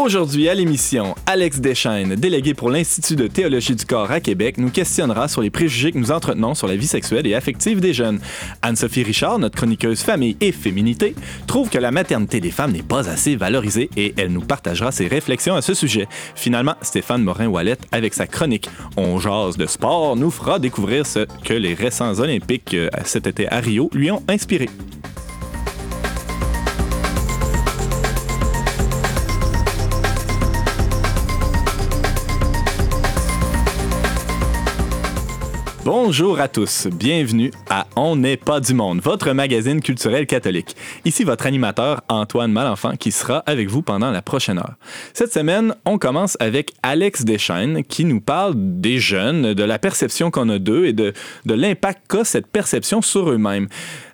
Aujourd'hui à l'émission, Alex Deschaines, délégué pour l'Institut de théologie du corps à Québec, nous questionnera sur les préjugés que nous entretenons sur la vie sexuelle et affective des jeunes. Anne-Sophie Richard, notre chroniqueuse famille et féminité, trouve que la maternité des femmes n'est pas assez valorisée et elle nous partagera ses réflexions à ce sujet. Finalement, Stéphane Morin-Wallet, avec sa chronique On jase de sport, nous fera découvrir ce que les récents Olympiques euh, cet été à Rio lui ont inspiré. Bonjour à tous, bienvenue à On n'est pas du monde, votre magazine culturel catholique. Ici votre animateur Antoine Malenfant qui sera avec vous pendant la prochaine heure. Cette semaine, on commence avec Alex Deschaines qui nous parle des jeunes, de la perception qu'on a d'eux et de, l'impact qu'a cette perception sur eux-mêmes.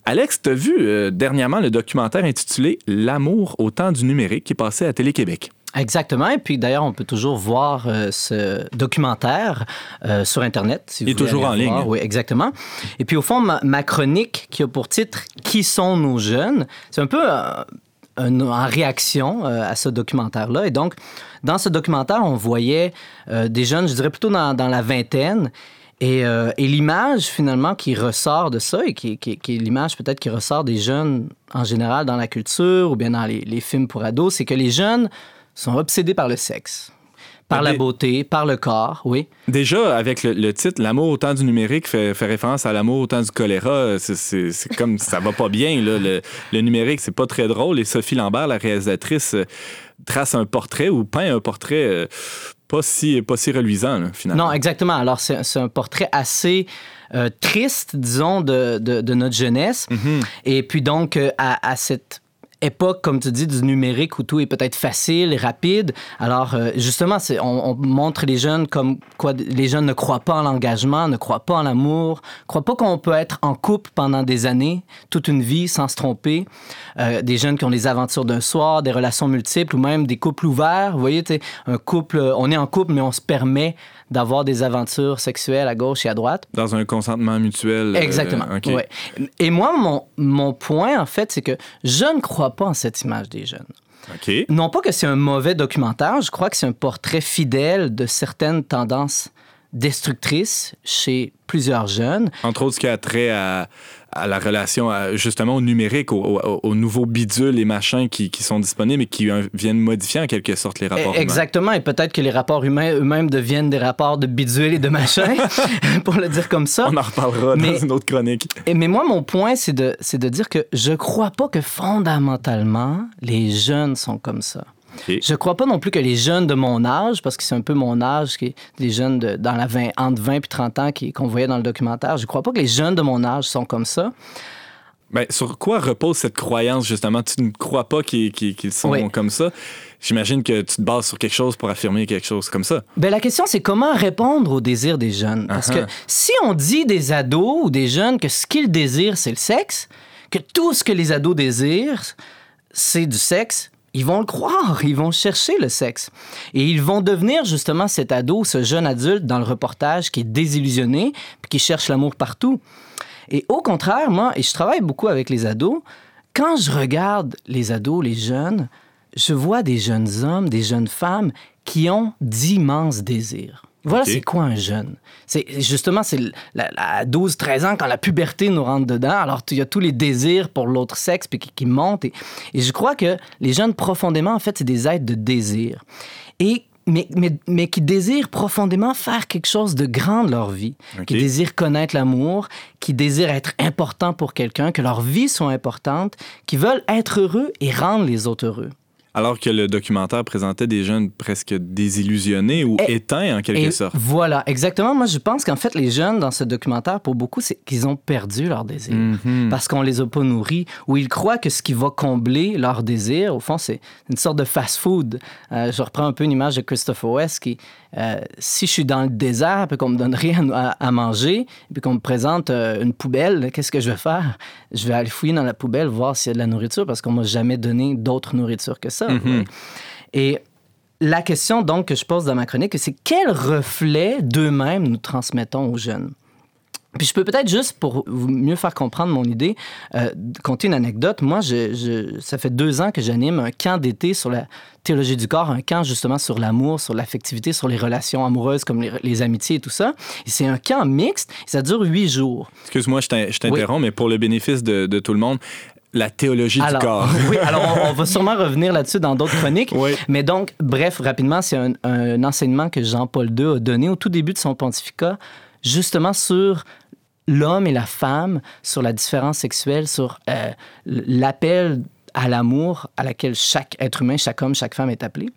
Alex, tu as vu euh, dernièrement le documentaire intitulé L'amour au temps du numérique qui passé à Télé-Québec? Exactement. Et puis d'ailleurs, on peut toujours voir euh, ce documentaire euh, sur Internet. Si Il est toujours en ligne. Oui, exactement. Et puis au fond, ma, chronique qui a pour titre Qui sont nos jeunes C'est un peu euh, en réaction à ce documentaire-là. Et donc, dans ce documentaire, on voyait des jeunes, je dirais plutôt dans, dans la vingtaine. Et, et l'image finalement qui ressort de ça, et qui, qui, qui est l'image peut-être qui ressort des jeunes en général dans la culture ou bien dans les, les films pour ados, c'est que les jeunes sont obsédés par le sexe. Par la beauté, par le corps, oui. Déjà, avec le, titre L'amour au temps du numérique fait, référence à l'amour au temps du choléra. C'est comme ça va pas bien. Là. Le, le numérique, c'est pas très drôle. Et Sophie Lambert, la réalisatrice, euh, trace un portrait ou peint un portrait euh, pas, si, pas si reluisant, finalement. Non, exactement. Alors, c'est un portrait assez. Euh, triste, disons, de, de, notre jeunesse. Mm-hmm. Et puis donc, à, à cette époque, comme tu dis, du numérique où tout est peut-être facile et rapide. Alors, euh, justement, on, on, montre les jeunes comme quoi les jeunes ne croient pas en l'engagement, ne croient pas en l'amour, ne croient pas qu'on peut être en couple pendant des années, toute une vie sans se tromper. Euh, des jeunes qui ont des aventures d'un soir, des relations multiples ou même des couples ouverts. Vous voyez, un couple, on est en couple, mais on se permet d'avoir des aventures sexuelles à gauche et à droite. Dans un consentement mutuel. Euh, Exactement. Et moi, mon, mon point, en fait, c'est que je ne crois pas en cette image des jeunes. Non pas que c'est un mauvais documentaire, je crois que c'est un portrait fidèle de certaines tendances destructrices chez plusieurs jeunes. Entre autres, ce qui a trait à, à la relation justement au numérique, aux, nouveaux bidules et machins qui, qui, sont disponibles et qui viennent modifier en quelque sorte les rapports Exactement, et peut-être que les rapports humains eux-mêmes deviennent des rapports de bidules et de machins, pour le dire comme ça. On en reparlera dans une autre chronique. Et, mais moi, mon point, c'est de, de dire que je crois pas que fondamentalement, les jeunes sont comme ça. Je ne crois pas non plus que les jeunes de mon âge, parce que c'est un peu mon âge, qui les jeunes de, dans la 20, entre 20 et 30 ans qu'on voyait dans le documentaire, je ne crois pas que les jeunes de mon âge sont comme ça. Ben, sur quoi repose cette croyance, justement? Tu ne crois pas qu'ils sont comme ça? J'imagine que tu te bases sur quelque chose pour affirmer quelque chose comme ça. Ben, la question, c'est comment répondre aux désirs des jeunes? Parce que uh-huh. si on dit des ados ou des jeunes que ce qu'ils désirent, c'est le sexe, que tout ce que les ados désirent, c'est du sexe, ils vont le croire, ils vont chercher le sexe. Et ils vont devenir justement cet ado, ce jeune adulte dans le reportage qui est désillusionné, puis qui cherche l'amour partout. Et au contraire, moi, et je travaille beaucoup avec les ados, quand je regarde les ados, les jeunes, je vois des jeunes hommes, des jeunes femmes qui ont d'immenses désirs. Voilà, c'est quoi un jeune? C'est justement, c'est à 12, 13 ans, quand la puberté nous rentre dedans, alors il y a tous les désirs pour l'autre sexe puis qui, montent. Et, je crois que les jeunes, profondément, en fait, c'est des êtres de désir. Et mais, mais, mais, qui désirent profondément faire quelque chose de grand de leur vie, qui désirent connaître l'amour, qui désirent être importants pour quelqu'un, que leur vie soit importante, qui veulent être heureux et rendre les autres heureux alors que le documentaire présentait des jeunes presque désillusionnés ou éteints en quelque sorte. Voilà, exactement. Moi, je pense qu'en fait, les jeunes dans ce documentaire, pour beaucoup, c'est qu'ils ont perdu leur désir mhm. parce qu'on les a pas nourris ou ils croient que ce qui va combler leur désir, au fond, c'est une sorte de fast-food. Euh, je reprends un peu une image de Christopher West qui, euh, si je suis dans le désert et qu'on me donne rien à, manger, et qu'on me présente euh, une poubelle, qu'est-ce que je vais faire? Je vais aller fouiller dans la poubelle, voir s'il y a de la nourriture parce qu'on m'a jamais donné d'autre nourriture que ça. Mhm. Et la question donc que je pose dans ma chronique, c'est quel reflet d'eux-mêmes nous transmettons aux jeunes? Puis je peux peut-être juste, pour vous mieux faire comprendre mon idée, euh, conter une anecdote. Moi, je, je- ça fait deux ans que j'anime un camp d'été sur la théologie du corps, un camp justement sur l'amour, sur l'affectivité, sur les relations amoureuses comme les, les amitiés et tout ça. Et c'est un camp mixte, et ça dure huit jours. Excuse-moi, je t'in- je t'interromps, mais pour le bénéfice de, de tout le monde, la théologie alors, du corps. oui, alors on, on va sûrement revenir là-dessus dans d'autres chroniques. Oui. Mais donc, bref, rapidement, c'est un, un enseignement que Jean-Paul II a donné au tout début de son pontificat, justement sur l'homme et la femme, sur la différence sexuelle, sur euh, l'appel à l'amour à laquelle chaque être humain, chaque homme, chaque femme est appelé.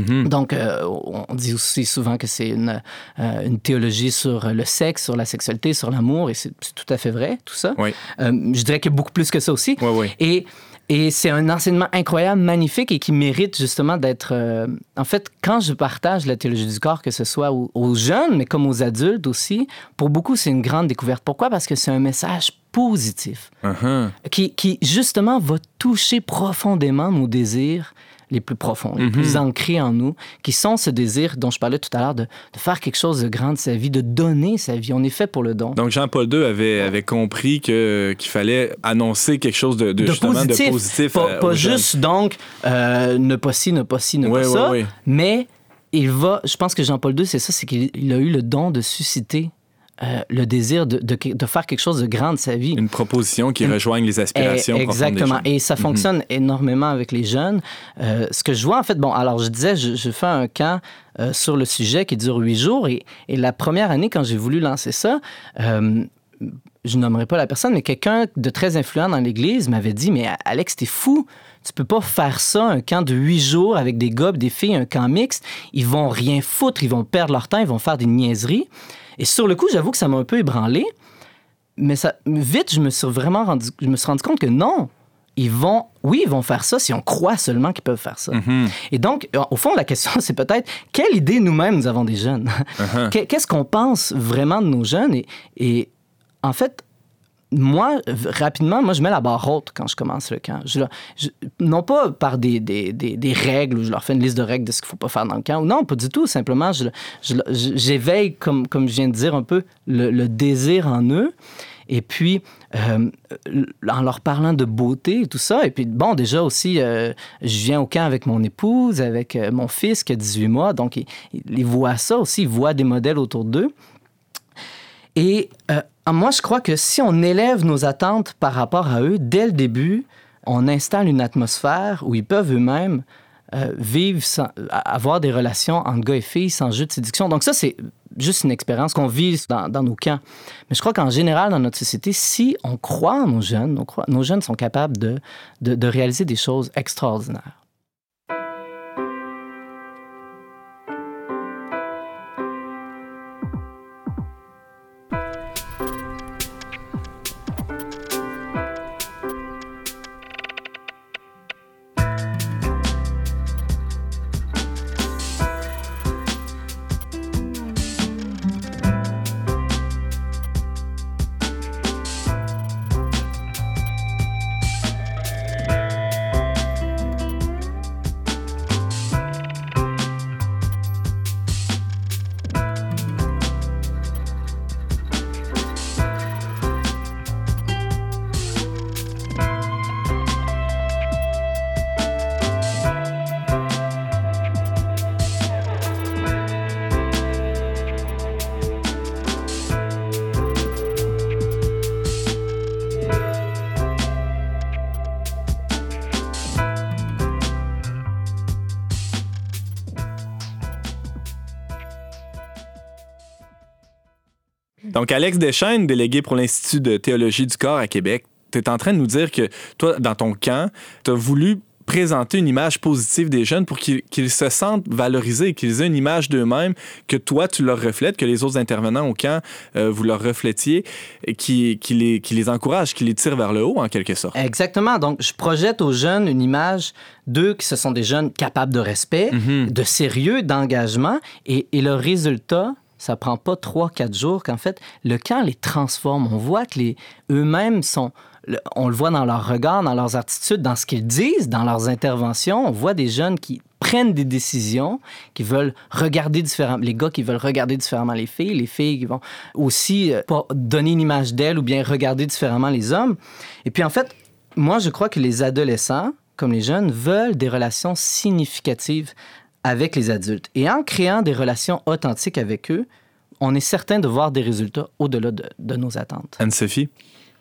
Mhm. Donc, euh, on dit aussi souvent que c'est une, euh, une théologie sur le sexe, sur la sexualité, sur l'amour, et c'est tout à fait vrai, tout ça. Oui. Euh, je dirais qu'il y a beaucoup plus que ça aussi. Oui, oui. Et, et c'est un enseignement incroyable, magnifique et qui mérite justement d'être... euh, En fait, quand je partage la théologie du corps, que ce soit aux, aux jeunes, mais comme aux adultes aussi, pour beaucoup, c'est une grande découverte. Pourquoi? Parce que c'est un message positif Uh-huh. qui, qui, justement, va toucher profondément nos désirs les plus profonds, les Mhm. plus ancrés en nous, qui sont ce désir dont je parlais tout à l'heure de, de faire quelque chose de grand de sa vie, de donner sa vie. On est fait pour le don. Donc Jean-Paul II avait, avait compris qu'il fallait annoncer quelque chose de, de, de positif. positif. Pas, juste, donc, euh, ne pas ci, ne pas ci, ne Oui, pas oui, ça. Mais il va, je pense que Jean-Paul II, c'est ça, c'est qu'il il a eu le don de susciter euh, le désir de, de, de faire quelque chose de grand de sa vie. Une proposition qui rejoigne les aspirations Eh, des Exactement. Et ça fonctionne énormément avec les jeunes. Euh, ce que je vois, en fait, bon, alors je disais, je, je fais un camp euh, sur le sujet qui dure huit jours. Et, et la première année, quand j'ai voulu lancer ça, je nommerai pas la personne, mais quelqu'un de très influent dans l'Église m'avait dit, mais Alex, t'es fou. Tu peux pas faire ça, un camp de huit jours avec des et des filles, un camp mixte. Ils vont rien foutre, ils vont perdre leur temps, ils vont faire des niaiseries. Et sur le coup, j'avoue que ça m'a un peu ébranlé. Mais ça, vite, je me suis vraiment rendu, je me suis rendu compte que non. Ils vont, oui, ils vont faire ça si on croit seulement qu'ils peuvent faire ça. Mhm. Et donc, euh, au fond, la question, c'est peut-être quelle idée nous-mêmes nous avons des jeunes? Uh-huh. Qu'est- Qu'est-ce qu'on pense vraiment de nos jeunes? Et, et en fait, moi, rapidement, moi, je mets la barre haute quand je commence le camp. Non pas par des, des, des, règles où je leur fais une liste de règles de ce qu'il ne faut pas faire dans le camp. Non, pas du tout. Simplement, j'éveille, comme, comme je viens de dire un peu, le, désir en eux. Et puis, euh, en leur parlant de beauté et tout ça. Et puis, bon, déjà aussi, euh, je viens au camp avec mon épouse, avec euh, mon fils qui a 18 mois. Donc, ils, voient ça aussi, ils voient des modèles autour d'eux. Et moi, je crois que si on élève nos attentes par rapport à eux, dès le début, on installe une atmosphère où ils peuvent eux-mêmes euh, vivre, sans- avoir des relations entre gars et filles sans jeu de séduction. Donc ça, c'est juste une expérience qu'on vit dans, nos camps. Mais je crois qu'en général, dans notre société, si on croit en nos jeunes, nos jeunes sont capables de réaliser des choses extraordinaires. Alex Deschaines, délégué pour l'Institut de théologie du corps à Québec, tu es en train de nous dire que toi, dans ton camp, tu as voulu présenter une image positive des jeunes pour qu'ils se sentent valorisés, qu'ils aient une image d'eux-mêmes, que toi, tu leur reflètes, que les autres intervenants au camp, euh, vous leur reflétiez, qui, qui, les, qui les encouragent, qui les tirent vers le haut, en quelque sorte. Exactement. Donc, je projette aux jeunes une image d'eux qui ce sont des jeunes capables de respect, Mhm. de sérieux, d'engagement. Et, et le résultat, ça prend pas trois, quatre jours qu'en fait, le camp les transforme. On voit que les eux-mêmes sont... On le voit dans leur regard, dans leurs attitudes, dans ce qu'ils disent, dans leurs interventions. On voit des jeunes qui prennent des décisions, qui veulent regarder différemment, les gars qui veulent regarder différemment les filles, les filles qui vont aussi euh, donner une image d'elles ou bien regarder différemment les hommes. Et puis en fait, moi je crois que les adolescents, comme les jeunes, veulent des relations significatives avec les adultes. Et en créant des relations authentiques avec eux, on est certain de voir des résultats au-delà de, de nos attentes. Anne-Sophie?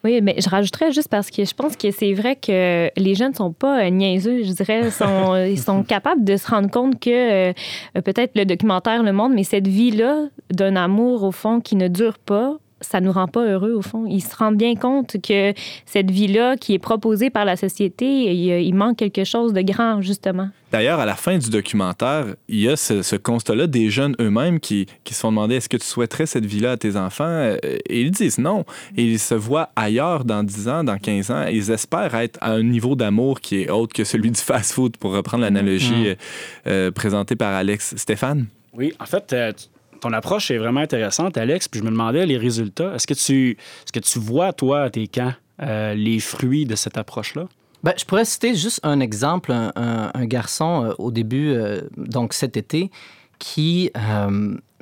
Oui, mais je rajouterais juste parce que je pense que c'est vrai que les jeunes ne sont pas euh, niaiseux, je dirais. Sont, ils sont capables de se rendre compte que euh, peut-être le documentaire le montre, mais cette vie-là d'un amour, au fond, qui ne dure pas, ça nous rend pas heureux au fond. Ils se rendent bien compte que cette vie-là qui est proposée par la société, il, manque quelque chose de grand justement. D'ailleurs, à la fin du documentaire, il y a ce, constat-là des jeunes eux-mêmes qui, qui, se sont demandé est-ce que tu souhaiterais cette vie-là à tes enfants? Euh, Et ils disent non. Et ils se voient ailleurs dans 10 ans, dans 15 ans. Ils espèrent être à un niveau d'amour qui est autre que celui du fast-food, pour reprendre l'analogie mm-hmm. euh, présentée par Alex. Stéphane Oui, en fait, euh, ton approche est vraiment intéressante, Alex. Puis je me demandais les résultats. Est-ce que tu, est-ce que tu vois, toi, à tes camps, euh, les fruits de cette approche-là? Ben, je pourrais citer juste un exemple, un, garçon euh, au début, euh, donc cet été, qui...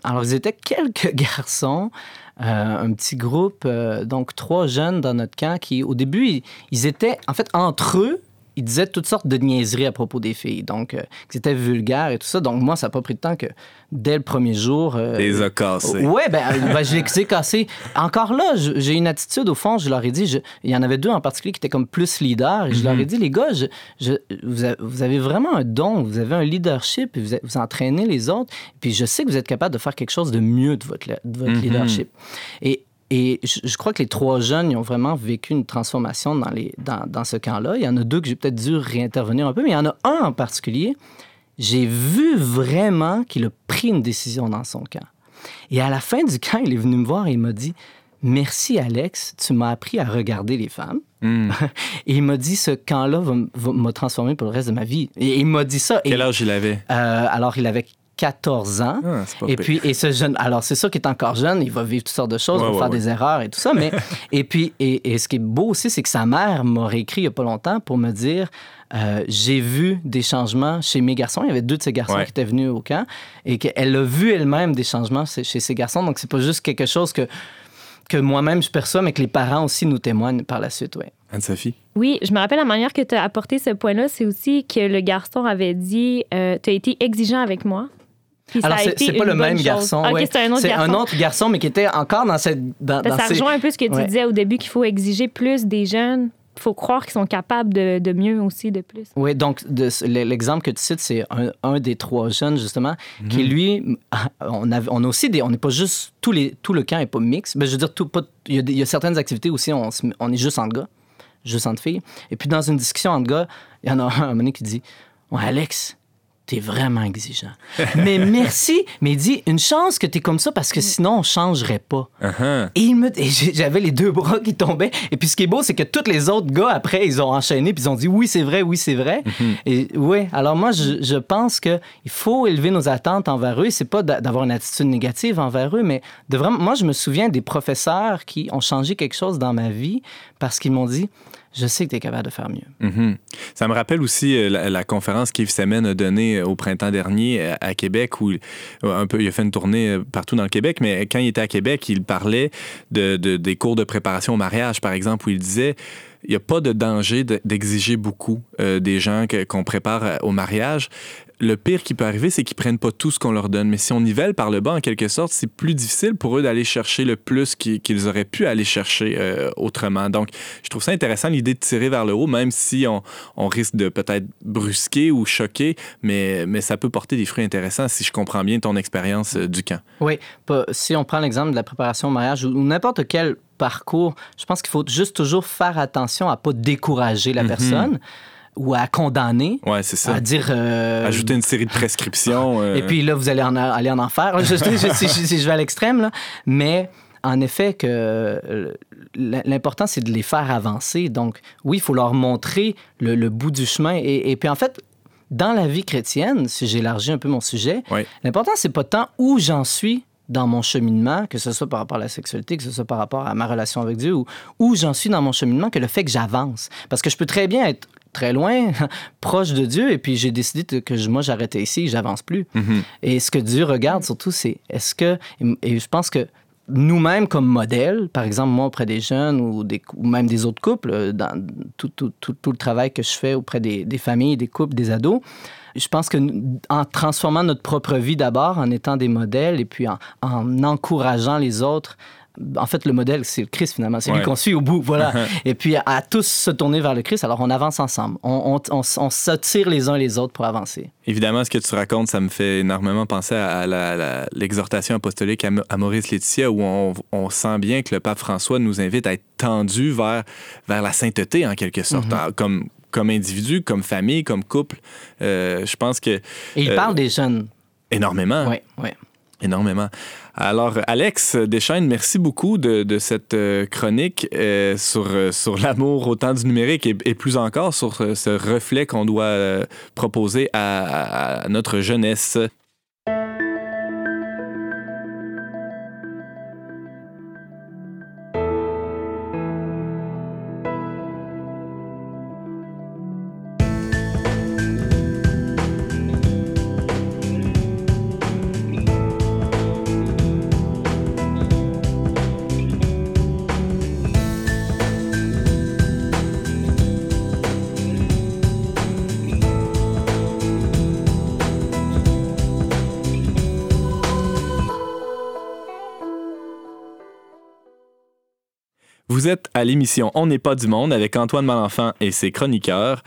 alors, ils étaient quelques garçons, un petit groupe, donc trois jeunes dans notre camp, qui au début, ils étaient, en fait, entre eux, il disait toutes sortes de niaiseries à propos des filles, donc euh, c'était vulgaire et tout ça. Donc moi, ça n'a pas pris de temps que dès le premier jour. Euh, les a cassés. Ouais, ben, euh, ben je les ai cassés. Encore là, j'ai une attitude au fond. Je leur ai dit, il y en avait deux en particulier qui étaient comme plus leaders. Et je leur ai mhm. dit, les gars, je, vous, avez vraiment un don, vous avez un leadership, et vous, vous entraînez les autres. Puis je sais que vous êtes capable de faire quelque chose de mieux de votre, de votre mhm. leadership. Et et je, crois que les trois jeunes, ils ont vraiment vécu une transformation dans, les, dans, dans ce camp-là. Il y en a deux que j'ai peut-être dû réintervenir un peu, mais il y en a un en particulier, j'ai vu vraiment qu'il a pris une décision dans son camp. Et à la fin du camp, il est venu me voir et il m'a dit Merci Alex, tu m'as appris à regarder les femmes. Hmm. et il m'a dit ce camp-là va, m'a transformé pour le reste de ma vie. Et il m'a dit ça. Quel âge il avait? Euh, Alors, il avait 14 ans. Ah, et puis, et ce jeune, alors c'est sûr qu'il est encore jeune, il va vivre toutes sortes de choses, il va faire des erreurs et tout ça. Mais, et puis, et, ce qui est beau aussi, c'est que sa mère m'a réécrit il n'y a pas longtemps pour me dire euh, j'ai vu des changements chez mes garçons. Il y avait deux de ces garçons qui étaient venus au camp et qu'elle a vu elle-même des changements chez ces garçons. Donc, c'est pas juste quelque chose que, que moi-même je perçois, mais que les parents aussi nous témoignent par la suite. Ouais. Anne-Sophie? Oui, je me rappelle la manière que tu as apporté ce point-là, c'est aussi que le garçon avait dit euh, Tu as été exigeant avec moi. Alors, c'est pas le même garçon. c'est un autre garçon. un autre garçon, mais qui était encore dans cette. Dans, ça rejoint un peu ce que tu disais au début qu'il faut exiger plus des jeunes. Il faut croire qu'ils sont capables de, mieux aussi, de plus. Oui, donc l'exemple que tu cites, c'est un, des trois jeunes, justement, qui, mhm. lui, on a, on a aussi des. On n'est pas juste. Tous les, tout le camp n'est pas mix. Ben, je veux dire, tout, il, y a, certaines activités aussi, on, on est juste entre gars, juste entre filles. Et puis, dans une discussion entre gars, il y en a un, un moment qui dit Ouais, Alex, t'es vraiment exigeant. mais merci. Mais il dit, une chance que t'es comme ça parce que sinon, on changerait pas. Uh-huh. Et, il me... j'avais les deux bras qui tombaient. Et puis, ce qui est beau, c'est que tous les autres gars, après, ils ont enchaîné puis ils ont dit, oui, c'est vrai, oui, c'est vrai. Uh-huh. Et oui, alors moi, je, je pense qu'il faut élever nos attentes envers eux. C'est pas d'avoir une attitude négative envers eux, mais de vraiment... Moi, je me souviens des professeurs qui ont changé quelque chose dans ma vie parce qu'ils m'ont dit, je sais que tu es capable de faire mieux. Mm-hmm. Ça me rappelle aussi euh, la, conférence qu'Yves Semen a donnée euh, au printemps dernier euh, à, Québec, où un peu, il a fait une tournée partout dans le Québec, mais quand il était à Québec, il parlait de, des cours de préparation au mariage, par exemple, où il disait il n'y a pas de danger d'exiger beaucoup des gens qu'on prépare au mariage le pire qui peut arriver, c'est qu'ils prennent pas tout ce qu'on leur donne. Mais si on nivelle par le bas, en quelque sorte, c'est plus difficile pour eux d'aller chercher le plus qu'ils auraient pu aller chercher euh, autrement. Donc, je trouve ça intéressant, l'idée de tirer vers le haut, même si on, risque de peut-être brusquer ou choquer, mais, mais ça peut porter des fruits intéressants si je comprends bien ton expérience euh, du camp. Oui. Si on prend l'exemple de la préparation au mariage ou n'importe quel parcours, je pense qu'il faut juste toujours faire attention à pas décourager la mm-hmm. personne ou à condamner. Ouais, c'est ça. À dire. Euh, Ajouter une série de prescriptions. Et puis là, vous allez en, aller en enfer. Je, si, je vais à l'extrême, là. Mais en effet, que euh, l'important, c'est de les faire avancer. Donc, oui, il faut leur montrer le, bout du chemin. Et, puis, en fait, dans la vie chrétienne, si j'élargis un peu mon sujet, l'important, c'est pas tant où j'en suis dans mon cheminement, que ce soit par rapport à la sexualité, que ce soit par rapport à ma relation avec Dieu, ou où j'en suis dans mon cheminement, que le fait que j'avance. Parce que je peux très bien être très loin, proche de Dieu, et puis j'ai décidé que je- moi, j'arrêtais ici, j'avance plus. Mhm. Et ce que Dieu regarde surtout, c'est est-ce que, et je pense que nous-mêmes comme modèle, par exemple moi auprès des jeunes ou, des, ou même des autres couples, euh, dans tout, tout, tout, tout le travail que je fais auprès des, des familles, des couples, des ados, je pense que en transformant notre propre vie d'abord, en étant des modèles et puis en, en encourageant les autres, en fait, le modèle, c'est le Christ finalement. C'est Ouais. lui qu'on suit au bout. Voilà. et puis, à, tous se tourner vers le Christ, alors on avance ensemble. On, on, on, on s'attire les uns les autres pour avancer. Évidemment, ce que tu racontes, ça me fait énormément penser à l'exhortation apostolique à, Maurice Laetitia, où on, on sent bien que le pape François nous invite à être tendus vers, vers la sainteté, en quelque sorte, Mm-hmm. comme, comme individu, comme famille, comme couple. Euh, je pense que Et il Euh, parle des jeunes. énormément. Oui, oui. Énormément. Alors, Alex Deschaines, merci beaucoup de, cette euh, chronique euh, sur, euh, sur l'amour autant du numérique et, plus encore sur ce reflet qu'on doit proposer à notre jeunesse. Vous êtes à l'émission On n'est pas du monde avec Antoine Malenfant et ses chroniqueurs.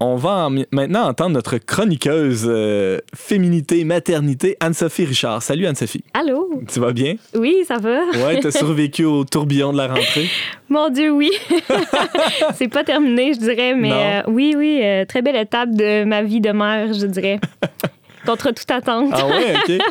On va en- maintenant entendre notre chroniqueuse euh, féminité, maternité, Anne-Sophie Richard. Salut Anne-Sophie. Allô? Tu vas bien? Oui, ça va? Ouais, t'as survécu au tourbillon de la rentrée? Mon Dieu, oui. c'est pas terminé, je dirais, mais euh, oui, oui, euh, très belle étape de ma vie de mère, je dirais. Contre toute attente. Ah ouais, OK.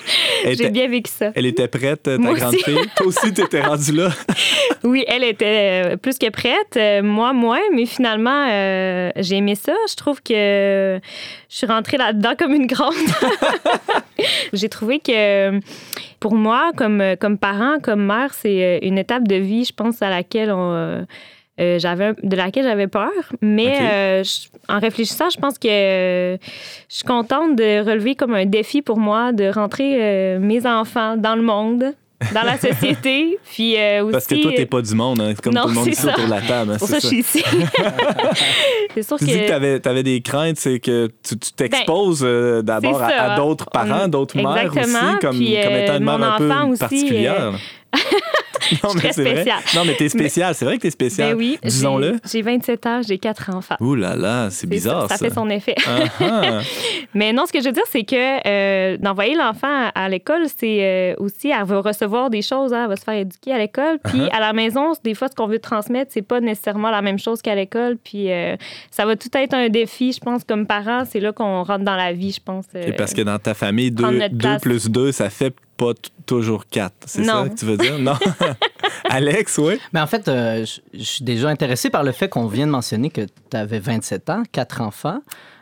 J'ai bien vécu ça. elle était prête, ta Moi grande aussi. fille? Toi aussi, t'étais rendue là? Oui, elle était euh, plus que prête. Euh, moi, moins, mais finalement, euh, j'ai aimé ça. Je trouve que je suis rentrée là-dedans comme une grande. j'ai trouvé que pour moi, comme, comme parent, comme mère, c'est une étape de vie, je pense, à laquelle on. Euh, j'avais de laquelle j'avais peur, mais euh, je- en réfléchissant, je pense que euh, je suis contente de relever comme un défi pour moi de rentrer mes enfants dans le monde, dans la société, puis aussi. Parce que toi, t'es pas du monde, hein. C'est comme Non, tout le monde ici ça. autour de la table. hein, Pour c'est ça, je suis ici. c'est sûr Tu que. dis que t'avais avais des craintes, c'est que tu tu t'exposes d'abord Ben, à, à ça. d'autres parents, d'autres mères aussi, comme, Puis, comme étant une mère un peu aussi, particulière. non, très c'est vrai. Non, mais t'es spécial. C'est vrai que t'es spécial. Ben oui, Disons-le. J'ai 27 ans, j'ai quatre enfants. Ouh là là, c'est bizarre ça, ça. ça fait son effet. Ah, ah. Mais non, ce que je veux dire, c'est que euh, d'envoyer l'enfant à, à l'école, c'est euh, aussi, elle va recevoir des choses, hein, elle va se faire éduquer à l'école. Puis Uh-huh. à la maison, des fois, ce qu'on veut transmettre, c'est pas nécessairement la même chose qu'à l'école. Puis euh, ça va tout être un défi, je pense, comme parent. C'est là qu'on rentre dans la vie, je pense. Et parce que dans ta famille, prendre 2 notre place. plus 2, ça fait pas toujours 4. C'est ça que tu veux dire? Non. Alex, oui? Mais en fait, euh, je suis déjà intéressé par le fait qu'on vient de mentionner que tu avais 27 ans, quatre enfants.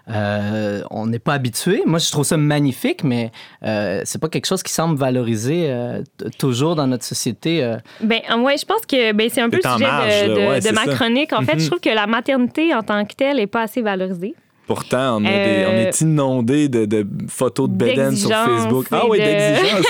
Euh, on n'est pas habitué. Moi, je trouve ça magnifique, mais euh, c'est pas quelque chose qui semble valorisé euh, toujours dans notre société. euh. Ben, ouais, je pense que ben, c'est un peu le sujet marge, de, là. de- Ouais, de c'est ma ça. chronique. En fait, Mhm. je trouve que la maternité en tant que telle n'est pas assez valorisée. Pourtant, on, a Euh, des- on est inondé de, de photos de Beden sur Facebook. Ah oui, de- d'exigence.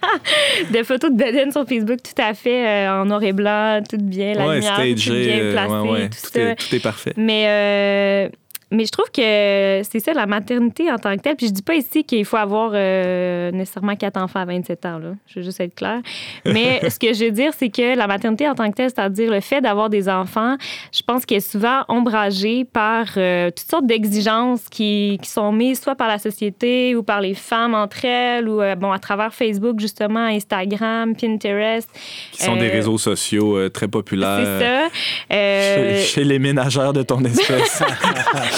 de photos de Beden sur Facebook, tout à fait euh, en noir et blanc, tout bien, la ouais, lumière, tout bien euh, placée, ouais, ouais, tout, est, tout est parfait. Mais, euh, mais je trouve que c'est ça, la maternité en tant que telle. Puis je dis pas ici qu'il faut avoir euh, nécessairement quatre enfants à 27 ans. Là. Je veux juste être claire. Mais ce que je veux dire, c'est que la maternité en tant que telle, c'est-à-dire le fait d'avoir des enfants, je pense qu'elle est souvent ombragée par euh, toutes sortes d'exigences qui, qui sont mises soit par la société ou par les femmes entre elles ou euh, bon, à travers Facebook, justement, Instagram, Pinterest. Qui sont des réseaux sociaux très populaires C'est ça. chez, chez les ménagères de ton espèce.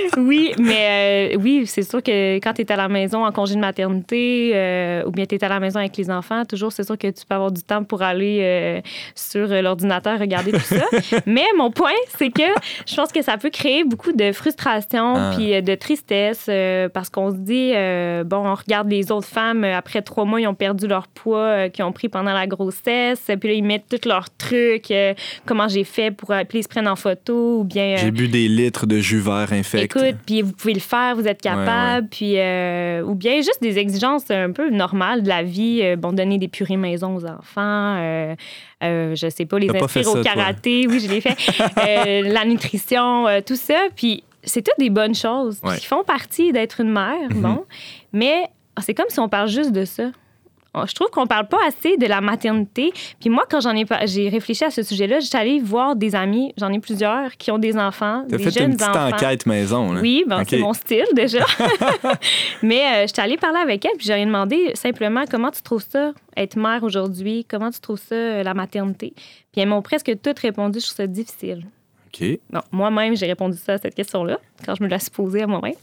oui, mais euh, oui, c'est sûr que quand tu es à la maison en congé de maternité euh, ou bien tu es à la maison avec les enfants, toujours, c'est sûr que tu peux avoir du temps pour aller euh, sur l'ordinateur regarder tout ça. mais mon point, c'est que je pense que ça peut créer beaucoup de frustration Ah. puis de tristesse parce qu'on se dit, bon, on regarde les autres femmes, après trois mois, ils ont perdu leur poids euh, qu'ils ont pris pendant la grossesse. Puis là, ils mettent tous leurs trucs, euh, comment j'ai fait pour appeler, ils se prennent en photo ou bien. euh, J'ai bu des litres de jus vert infect. Écoute, puis vous pouvez le faire, vous êtes capable, puis euh, ou bien juste des exigences un peu normales de la vie, euh, bon donner des purées maison aux enfants, euh, euh, je sais pas les inscrire au toi. karaté, oui je l'ai fait, la nutrition, tout ça, puis c'est toutes des bonnes choses qui font partie d'être une mère, Mhm. bon, mais ah, c'est comme si on parle juste de ça. Oh, Je trouve qu'on parle pas assez de la maternité. Puis moi, quand j'en ai j'ai réfléchi à ce sujet-là, j'étais allée voir des amis, j'en ai plusieurs qui ont des enfants, T'as des fait jeunes une petite enfants. enquête maison. Là. Oui, ben, Ok. c'est mon style déjà. Mais euh, j'étais allée parler avec elle, puis j'ai demandé simplement comment tu trouves ça, être mère aujourd'hui, comment tu trouves ça, euh, la maternité? Puis elles m'ont presque toutes répondu, je trouve ça difficile. OK. Non, moi-même, j'ai répondu ça à cette question-là, quand je me la suis posée à moi-même.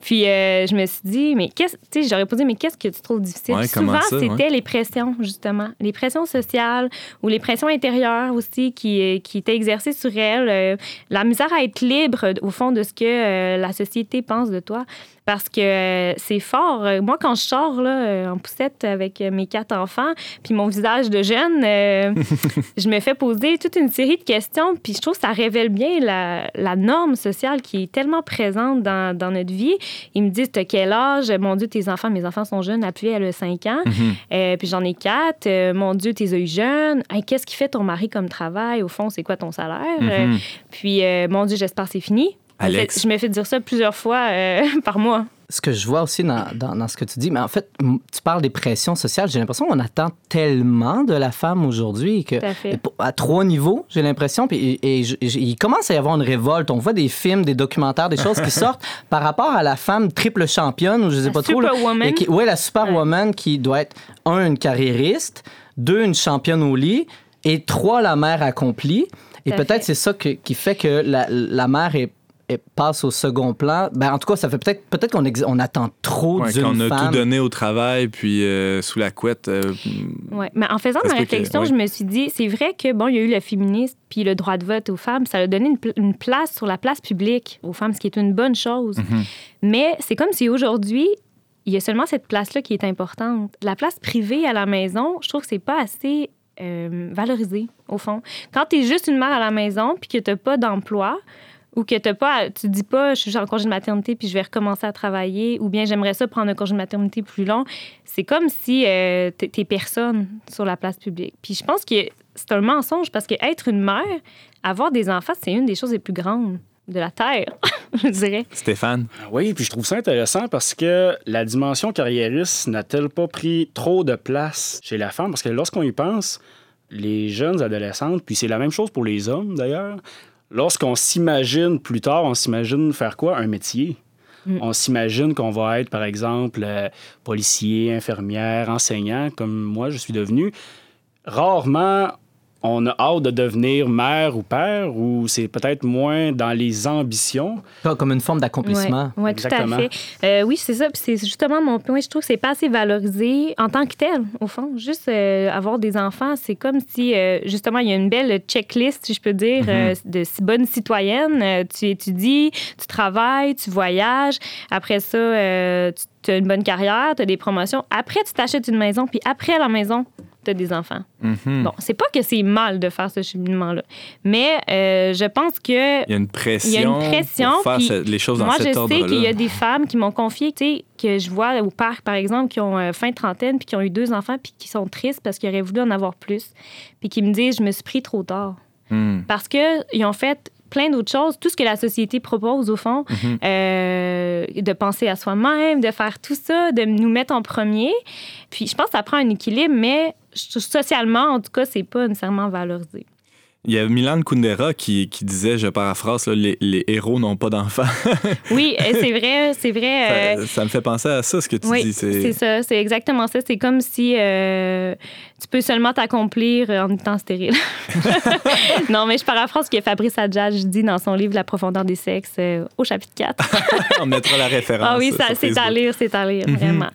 Puis euh, je me suis dit, mais qu'est-ce, tu sais, j'aurais posé, mais qu'est-ce que tu trouves difficile? Ouais, Souvent, ça, c'était les pressions, justement. Les pressions sociales ou les pressions intérieures aussi qui, euh, qui étaient exercées sur elle. Euh, la misère à être libre, au fond, de ce que euh, la société pense de toi. Parce que c'est fort. Moi, quand je sors là, en poussette avec mes quatre enfants, puis mon visage de jeune, je me fais poser toute une série de questions. Puis je trouve que ça révèle bien la, la norme sociale qui est tellement présente dans, dans notre vie. Ils me disent T'as quel âge? Mon Dieu, tes enfants, mes enfants sont jeunes. Appuyé, elle a 5 ans. Mhm. Euh, puis j'en ai quatre. Euh, mon Dieu, tes yeux jeunes. Hey, Qu'est-ce qui fait ton mari comme travail? Au fond, c'est quoi ton salaire? Euh, Mhm. Puis, euh, mon Dieu, j'espère que c'est fini. Alex? je me fais dire ça plusieurs fois euh, par mois. Ce que je vois aussi dans, dans- dans ce que tu dis, mais en fait, tu parles des pressions sociales. J'ai l'impression qu'on attend tellement de la femme aujourd'hui que à trois niveaux, j'ai l'impression. Puis et, il commence à y avoir une révolte. On voit des films, des documentaires, des choses qui sortent par rapport à la femme triple championne ou je sais La pas trop. superwoman. ouais, la superwoman qui doit être un une carriériste, deux une championne au lit et trois la mère accomplie. Et peut-être c'est ça que- qui fait que la, la mère est- passe au second plan. Ben, en tout cas, ça fait peut-être peut-être qu'on on attend trop Ouais, d'une qu'on a femme. tout donné au travail, puis euh, sous la couette. euh, Ouais. Mais en faisant ma peut que- réflexion, ouais. je me suis dit, c'est vrai que, bon, il y a eu le féminisme puis le droit de vote aux femmes. Ça a donné une, pl- une place sur la place publique aux femmes, ce qui est une bonne chose. Mhm. Mais c'est comme si aujourd'hui, il y a seulement cette place-là qui est importante. La place privée à la maison, je trouve que c'est pas assez euh, valorisé, au fond. Quand tu es juste une mère à la maison puis que tu n'as pas d'emploi, ou que t'as pas, tu dis pas, je suis en congé de maternité puis je vais recommencer à travailler, ou bien j'aimerais ça prendre un congé de maternité plus long. C'est comme si euh, t'es t'es personne sur la place publique. Puis je pense que c'est un mensonge parce que être une mère, avoir des enfants, c'est une des choses les plus grandes de la terre, je dirais. Stéphane? Oui, puis je trouve ça intéressant parce que la dimension carriériste n'a-t-elle pas pris trop de place chez la femme? Parce que lorsqu'on y pense, les jeunes adolescentes, puis c'est la même chose pour les hommes d'ailleurs, lorsqu'on s'imagine plus tard, on s'imagine faire quoi? Un métier. Mm. On s'imagine qu'on va être, par exemple, euh, policier, infirmière, enseignant, comme moi je suis devenu. Rarement, on a hâte de devenir mère ou père, ou c'est peut-être moins dans les ambitions? Pas Comme une forme d'accomplissement. Oui, tout à Exactement. fait. Euh, oui, c'est ça. Puis c'est justement mon point. Je trouve que c'est pas assez valorisé en tant que tel, au fond. Juste euh, avoir des enfants, c'est comme si, euh, justement, il y a une belle checklist, si je peux dire, euh, de bonne citoyenne. Tu étudies, tu travailles, tu voyages. Après ça, euh, tu as une bonne carrière, tu as des promotions. Après, tu t'achètes une maison. Puis après la maison, tu as des enfants. Mhm. Bon, c'est pas que c'est mal de faire ce cheminement-là. Mais euh, je pense que Il y a une pression, il y a une pression, pour faire les choses dans moi, cet je sais qu'il y a des femmes qui m'ont confié, tu sais, que je vois au parc, par exemple, qui ont euh, fin de trentaine, puis qui ont eu deux enfants, puis qui sont tristes parce qu'ils auraient voulu en avoir plus, puis qui me disent, je me suis pris trop tard. Hmm. Parce qu'ils ont fait plein d'autres choses, tout ce que la société propose, au fond, Mhm. euh, de penser à soi-même, de faire tout ça, de nous mettre en premier. Puis je pense que ça prend un équilibre, mais socialement, en tout cas, c'est pas nécessairement valorisé. Il y a Milan Kundera qui, qui disait, je paraphrase, là, les, les héros n'ont pas d'enfants. Oui, euh, c'est vrai, c'est vrai. ça, euh, ça me fait penser à ça, ce que tu oui, dis. c'est ça, c'est exactement ça. C'est comme si euh, tu peux seulement t'accomplir en étant stérile. non, mais je paraphrase ce que Fabrice Adjadj dit dans son livre La profondeur des sexes euh, au chapitre 4. On mettra la référence. ah oui, c'est à lire, c'est à lire, Mhm. vraiment.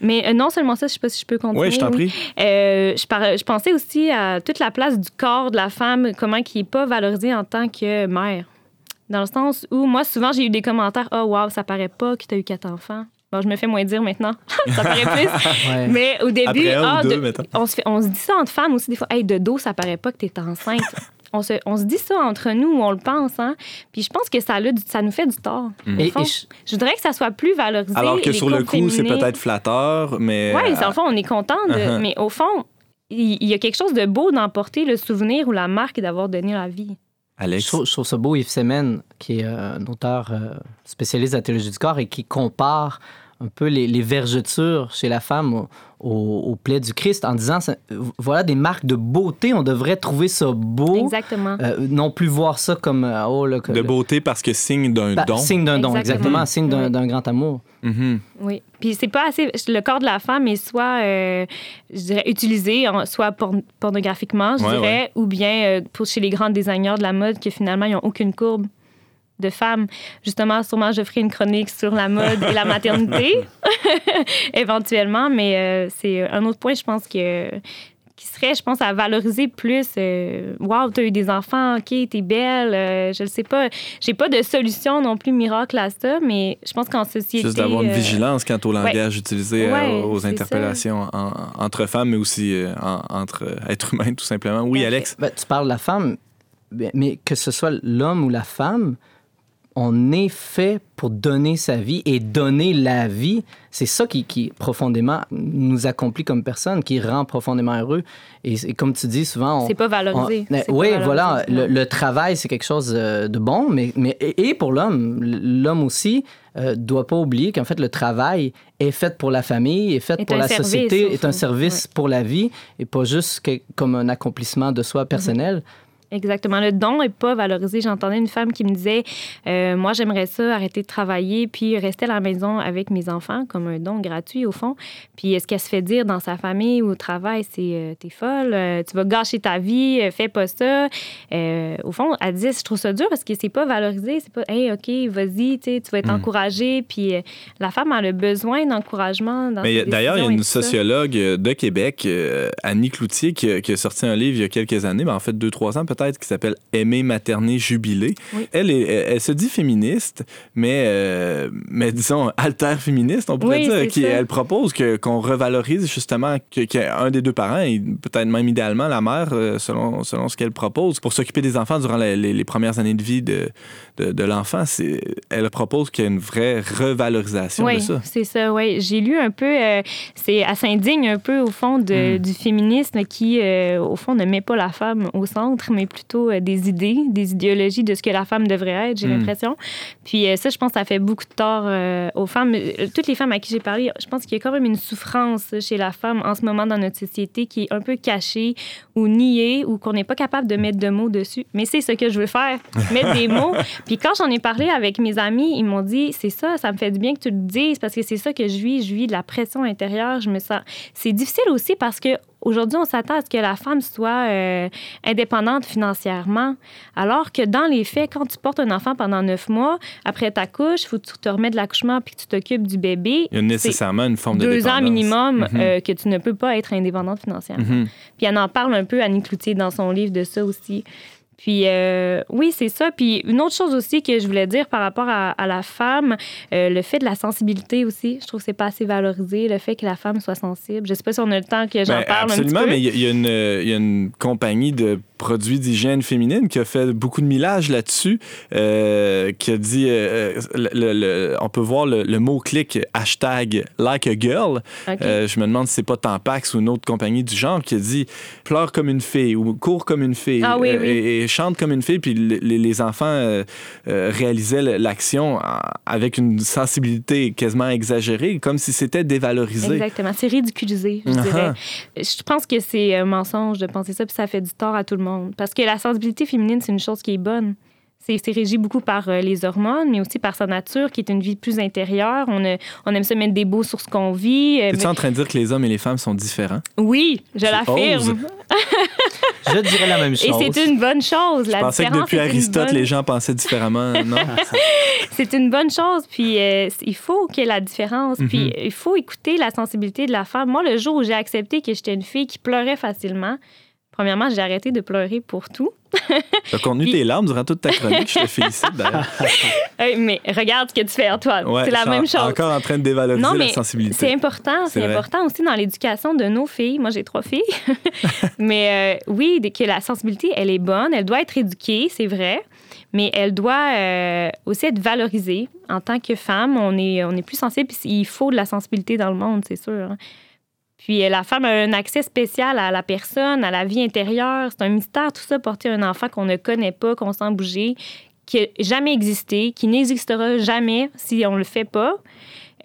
Mais euh, non seulement ça, je sais pas si je peux continuer. Oui, je t'en prie. Euh, je, par- je pensais aussi à toute la place du corps de la femme, comment qui n'est pas valorisé en tant que mère. Dans le sens où, moi, souvent, j'ai eu des commentaires Oh, wow, ça paraît pas que tu as eu quatre enfants. Bon, je me fais moins dire maintenant. ça paraît plus. Ouais. Mais au début, Après un ou ah, deux, de- mettons. on, se fait- on se dit ça entre femmes aussi, des fois. Hey, de dos, ça paraît pas que tu es enceinte. On, se, on se dit ça entre nous, on le pense. Hein? Puis je pense que ça, ça nous fait du tort. Mm. Au Et- fond, et je- je voudrais que ça soit plus valorisé. Alors que les sur le coup, c'est peut-être flatteur, mais. Oui, euh, dans le fond, on est content, de- Uh-huh. mais au fond, il il y a quelque chose de beau d'emporter le souvenir ou la marque d'avoir donné la vie. Alex? Je trouve, je trouve ça beau, Yves Semen, qui est euh, un auteur euh, spécialiste de la théologie du corps et qui compare un peu les, les vergetures chez la femme au, au- du Christ en disant ça- voilà des marques de beauté, on devrait trouver ça beau. Exactement. Euh, non plus voir ça comme euh, oh, là, que- De beauté parce que signe d'un bah, don. signe d'un don, Exactement. signe d'un Oui. grand amour. Mhm. Oui. Puis c'est pas assez. Le corps de la femme est soit, euh, je dirais, utilisé, en- soit porn- pornographiquement, je Ouais, dirais, ou bien euh, pour chez les grands designers de la mode que finalement, ils n'ont aucune courbe de femme. Justement, sûrement, je ferai une chronique sur la mode et la maternité, éventuellement, mais euh, c'est un autre point, je pense, que qui serait, je pense, à valoriser plus. Euh, wow, t'as eu des enfants, OK, t'es belle. euh, je ne sais pas. J'ai pas de solution non plus miracle à ça, mais je pense qu'en société. Juste d'avoir une euh, vigilance quant au langage utilisé euh, Ouais, aux interpellations en- entre femmes, mais aussi euh, en- entre euh, êtres humains, tout simplement. Oui. Alex? Ben, tu parles de la femme, mais- mais que ce soit l'homme ou la femme, on est fait pour donner sa vie et donner la vie. C'est ça qui, qui profondément nous accomplit comme personne, qui rend profondément heureux. Et, et comme tu dis souvent, on, C'est pas valorisé. on- C'est pas oui, valorisé, voilà. Le, le travail, c'est quelque chose euh, de bon, mais, mais et pour l'homme, l'homme aussi euh, doit pas oublier qu'en fait le travail est fait pour la famille, est fait Est pour la service, société, est un service pour la vie et pas juste que- comme un accomplissement de soi personnel. Exactement. Le don n'est pas valorisé. J'entendais une femme qui me disait euh, Moi, j'aimerais ça, arrêter de travailler, puis rester à la maison avec mes enfants, comme un don gratuit, au fond. Puis est-ce qu'elle se fait dire dans sa famille ou au travail C'est euh, T'es folle, euh, tu vas gâcher ta vie, euh, fais pas ça. Au fond, elle disait Je trouve ça dur parce que c'est pas valorisé. C'est pas Hey, OK, vas-y, tu vas être Mm. encouragée. Puis la femme, elle a besoin d'encouragement. dans Mais d'ailleurs, il y a une ça. sociologue de Québec, Annie Cloutier, qui a, qui a sorti un livre il y a quelques années, mais en fait deux, trois ans peut-être, qui s'appelle Aimer, materner, jubiler. Oui. Elle, est- elle, elle se dit féministe, mais, euh, mais disons alter-féministe, on pourrait Oui, dire. Qui, elle propose que, qu'on revalorise justement qu'un des deux parents, et peut-être même idéalement la mère, euh, selon, selon ce qu'elle propose, pour s'occuper des enfants durant les, les- les premières années de vie de, de, de l'enfant. C'est, elle propose qu'il y ait une vraie revalorisation de Oui, ça. c'est ça, oui. J'ai lu un peu, euh, c'est, elle s'indigne un peu au fond de- Mm. du féminisme qui, euh, au fond, ne met pas la femme au centre, mais plutôt euh, des idées, des idéologies de ce que la femme devrait être, j'ai Mm. l'impression. Puis euh, ça, je pense, ça fait beaucoup de tort euh, aux femmes. Toutes les femmes à qui j'ai parlé, je pense qu'il y a quand même une souffrance chez la femme en ce moment dans notre société qui est un peu cachée ou niée ou qu'on n'est pas capable de mettre de mots dessus. Mais c'est ce que je veux faire, mettre des mots. Puis quand j'en ai parlé avec mes amis, ils m'ont dit c'est ça, ça me fait du bien que tu le dises parce que c'est ça que je vis. Je vis de la pression intérieure. Je me sens. C'est difficile aussi parce que aujourd'hui, on s'attend à ce que la femme soit euh, indépendante financièrement, alors que dans les faits, quand tu portes un enfant pendant neuf mois, après ta couche, il faut que tu te remettes de l'accouchement puis que tu t'occupes du bébé. Il y a nécessairement une forme de Deux ans minimum Mhm. euh, que tu ne peux pas être indépendante financièrement. Mhm. Puis elle en parle un peu, Annie Cloutier, dans son livre de ça aussi. Puis euh, oui, c'est ça. Puis une autre chose aussi que je voulais dire par rapport à, à la femme, euh, le fait de la sensibilité aussi, je trouve que c'est pas assez valorisé, le fait que la femme soit sensible. Je sais pas si on a le temps que j'en Ben, parle absolument, un petit peu. mais il y, y une- il y a une compagnie de produits d'hygiène féminine qui a fait beaucoup de millage là-dessus, euh, qui a dit, euh, le- le- le- on peut voir le, le mot-clic hashtag like a girl. Euh, je me demande si c'est pas Tampax ou une autre compagnie du genre qui a dit pleure comme une fille ou cours comme une fille Ah oui, euh, oui. Et, et chante comme une fille. Puis les, les- enfants euh, euh, réalisaient l'action avec une sensibilité quasiment exagérée, comme si c'était dévalorisé. Exactement. C'est ridiculisé, je dirais. Je pense que c'est un mensonge de penser ça, puis ça fait du tort à tout le monde. Monde. Parce que la sensibilité féminine, c'est une chose qui est bonne. C'est régi beaucoup par euh, les hormones, mais aussi par sa nature, qui est une vie plus intérieure. On, on aime se mettre des beaux sur ce qu'on vit. Es-tu en train de dire que les hommes et les femmes sont différents? Oui, je l'affirme. je dirais la même chose. Et c'est une bonne chose. Je pensais que depuis Aristote, les gens pensaient différemment. Non? c'est une bonne chose. Puis euh, il faut qu'il y ait la différence. Puis mhm. il faut écouter la sensibilité de la femme. Moi, le jour où j'ai accepté que j'étais une fille qui pleurait facilement, Premièrement, j'ai arrêté de pleurer pour tout. Tu as contenu tes larmes durant toute ta chronique. Je te félicite d'ailleurs. mais regarde ce que tu fais, Antoine. c'est la même chose. encore en train de dévaloriser non, mais la sensibilité. C'est important. C'est important aussi dans l'éducation de nos filles. Moi, j'ai trois filles. mais euh, oui, que la sensibilité, elle est bonne. Elle doit être éduquée, c'est vrai. Mais elle doit euh, aussi être valorisée. En tant que femme, on est, on est plus sensible. Il faut de la sensibilité dans le monde, c'est sûr. Puis euh, la femme a un accès spécial à la personne, à la vie intérieure. C'est un mystère, tout ça, porter un enfant qu'on ne connaît pas, qu'on sent bouger, qui n'a jamais existé, qui n'existera jamais si on ne le fait pas.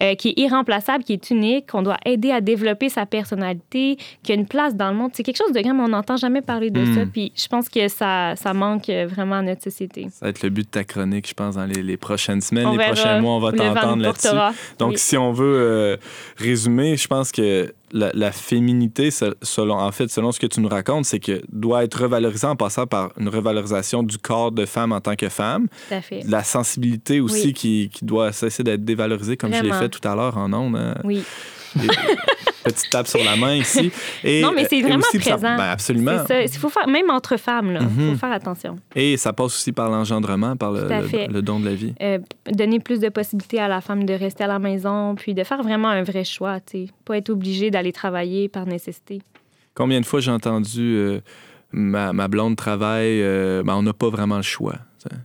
Euh, qui est irremplaçable, qui est unique, qu'on doit aider à développer sa personnalité, qui a une place dans le monde. C'est quelque chose de grand, mais on n'entend jamais parler de ça. Hmm. Puis je pense que ça, ça manque vraiment à notre société. Ça va être le but de ta chronique, je pense, dans les, prochaines semaines, les prochains mois, on va t'entendre là-dessus. Donc, si on veut euh, résumer, je pense que la, féminité, selon, en fait, selon ce que tu nous racontes, c'est que doit être revalorisée en passant par une revalorisation du corps de femme en tant que femme. Tout à fait. La sensibilité aussi qui, qui, doit cesser d'être dévalorisée, comme je l'ai fait tout à l'heure en ondes. Hein. Oui. petite tape sur la main ici. Et, non, mais c'est vraiment présent. ben absolument. Il faut faire, même entre femmes, il faut mhm. faire attention. Et ça passe aussi par l'engendrement, par le, le, don de la vie. Euh, donner plus de possibilités à la femme de rester à la maison, puis de faire vraiment un vrai choix, tu pas être obligée d'aller travailler par nécessité. Combien de fois j'ai entendu euh, ma, ma, blonde travaille, euh, ben, on n'a pas vraiment le choix.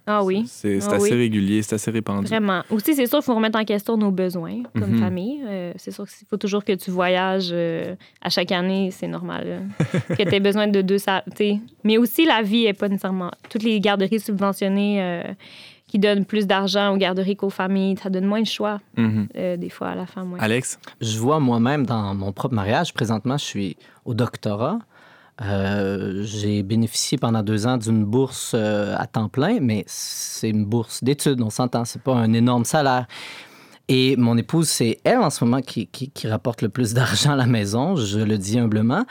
Ah oui. C'est ah assez régulier, c'est assez répandu. Vraiment. Aussi, c'est sûr qu'il faut remettre en question nos besoins comme mhm. famille. Euh, c'est sûr qu'il faut toujours que tu voyages euh, à chaque année, c'est normal. que tu aies besoin de deux salles. Mais aussi, la vie n'est pas nécessairement. Toutes les garderies subventionnées euh, qui donnent plus d'argent aux garderies qu'aux familles, ça donne moins de choix, mhm. des fois, à la femme. Alex? Je vois moi-même dans mon propre mariage, présentement, je suis au doctorat. Euh, j'ai bénéficié pendant deux ans d'une bourse euh, à temps plein, mais c'est une bourse d'études, on s'entend, c'est pas un énorme salaire. Et mon épouse, c'est elle en ce moment qui, qui, qui rapporte le plus d'argent à la maison, je le dis humblement.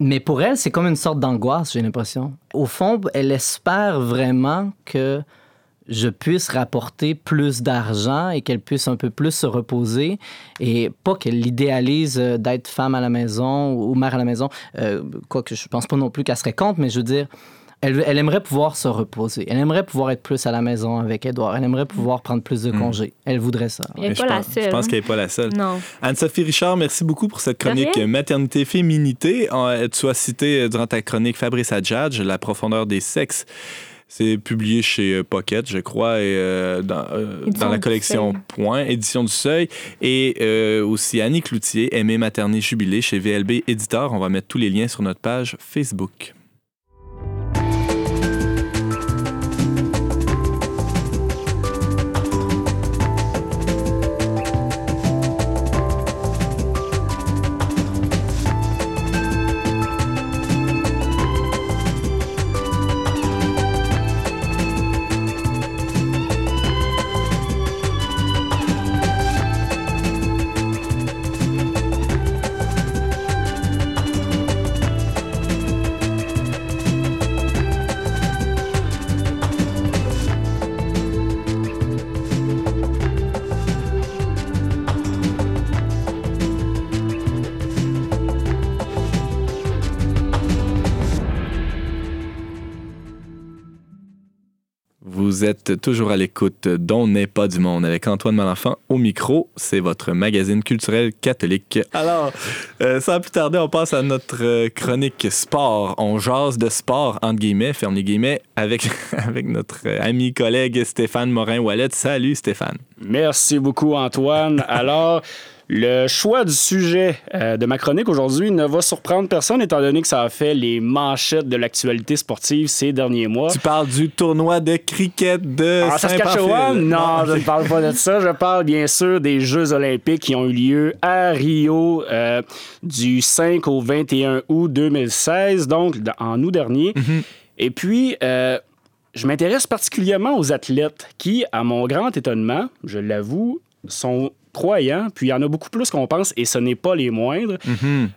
Mais pour elle, c'est comme une sorte d'angoisse, j'ai l'impression. Au fond, elle espère vraiment que je puisse rapporter plus d'argent et qu'elle puisse un peu plus se reposer et pas qu'elle idéalise euh, d'être femme à la maison ou mère à la maison. Euh, quoique je pense pas non plus qu'elle serait contre, mais je veux dire, elle, elle, aimerait pouvoir se reposer. Elle aimerait pouvoir être plus à la maison avec Edouard. Elle aimerait pouvoir prendre plus de hmm. congés. Elle voudrait ça. Elle n'est pas la seule. Je pense qu'elle n'est pas la seule. Non. Anne-Sophie Richard, merci beaucoup pour cette chronique maternité-féminité. Tu as cité euh, durant ta chronique Fabrice Adjadj, La profondeur des sexes. C'est publié chez euh, Pocket, je crois, et euh, dans, euh, dans, la collection Point, édition du Seuil. Et aussi Annie Cloutier, Aimé Materné Jubilé chez VLB Éditeur. On va mettre tous les liens sur notre page Facebook. Vous êtes toujours à l'écoute d'On n'est pas du monde avec Antoine Malenfant au micro. C'est votre magazine culturel catholique. Alors, euh, sans plus tarder, on passe à notre euh, chronique sport. On jase de sport, entre guillemets, ferme les guillemets, avec, avec notre ami collègue Stéphane Morin-Wallet. Salut Stéphane. Merci beaucoup Antoine. Alors, Le choix du sujet euh, de ma chronique aujourd'hui ne va surprendre personne étant donné que ça a fait les manchettes de l'actualité sportive ces derniers mois. Tu parles du tournoi de cricket de En Saskatchewan? Non, je ne parle pas de ça. Je parle bien sûr des Jeux olympiques qui ont eu lieu à Rio euh, du 5 au 21 août 2016, donc en août dernier. Et puis, euh, je m'intéresse particulièrement aux athlètes qui, à mon grand étonnement, je l'avoue, sont croyants, puis il y en a beaucoup plus qu'on pense, et ce n'est pas les moindres.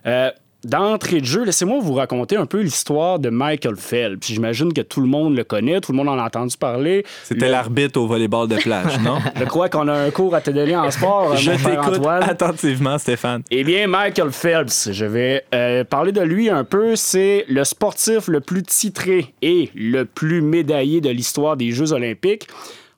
Euh, D'entrée de jeu, laissez-moi vous raconter un peu l'histoire de Michael Phelps. J'imagine que tout le monde le connaît, tout le monde en a entendu parler. C'était Le- l'arbitre au volleyball de plage, non? je crois qu'on a un cours à te donner en sport, Je t'écoute attentivement, Stéphane. Eh bien, Michael Phelps, je vais euh, parler de lui un peu. C'est le sportif le plus titré et le plus médaillé de l'histoire des Jeux olympiques.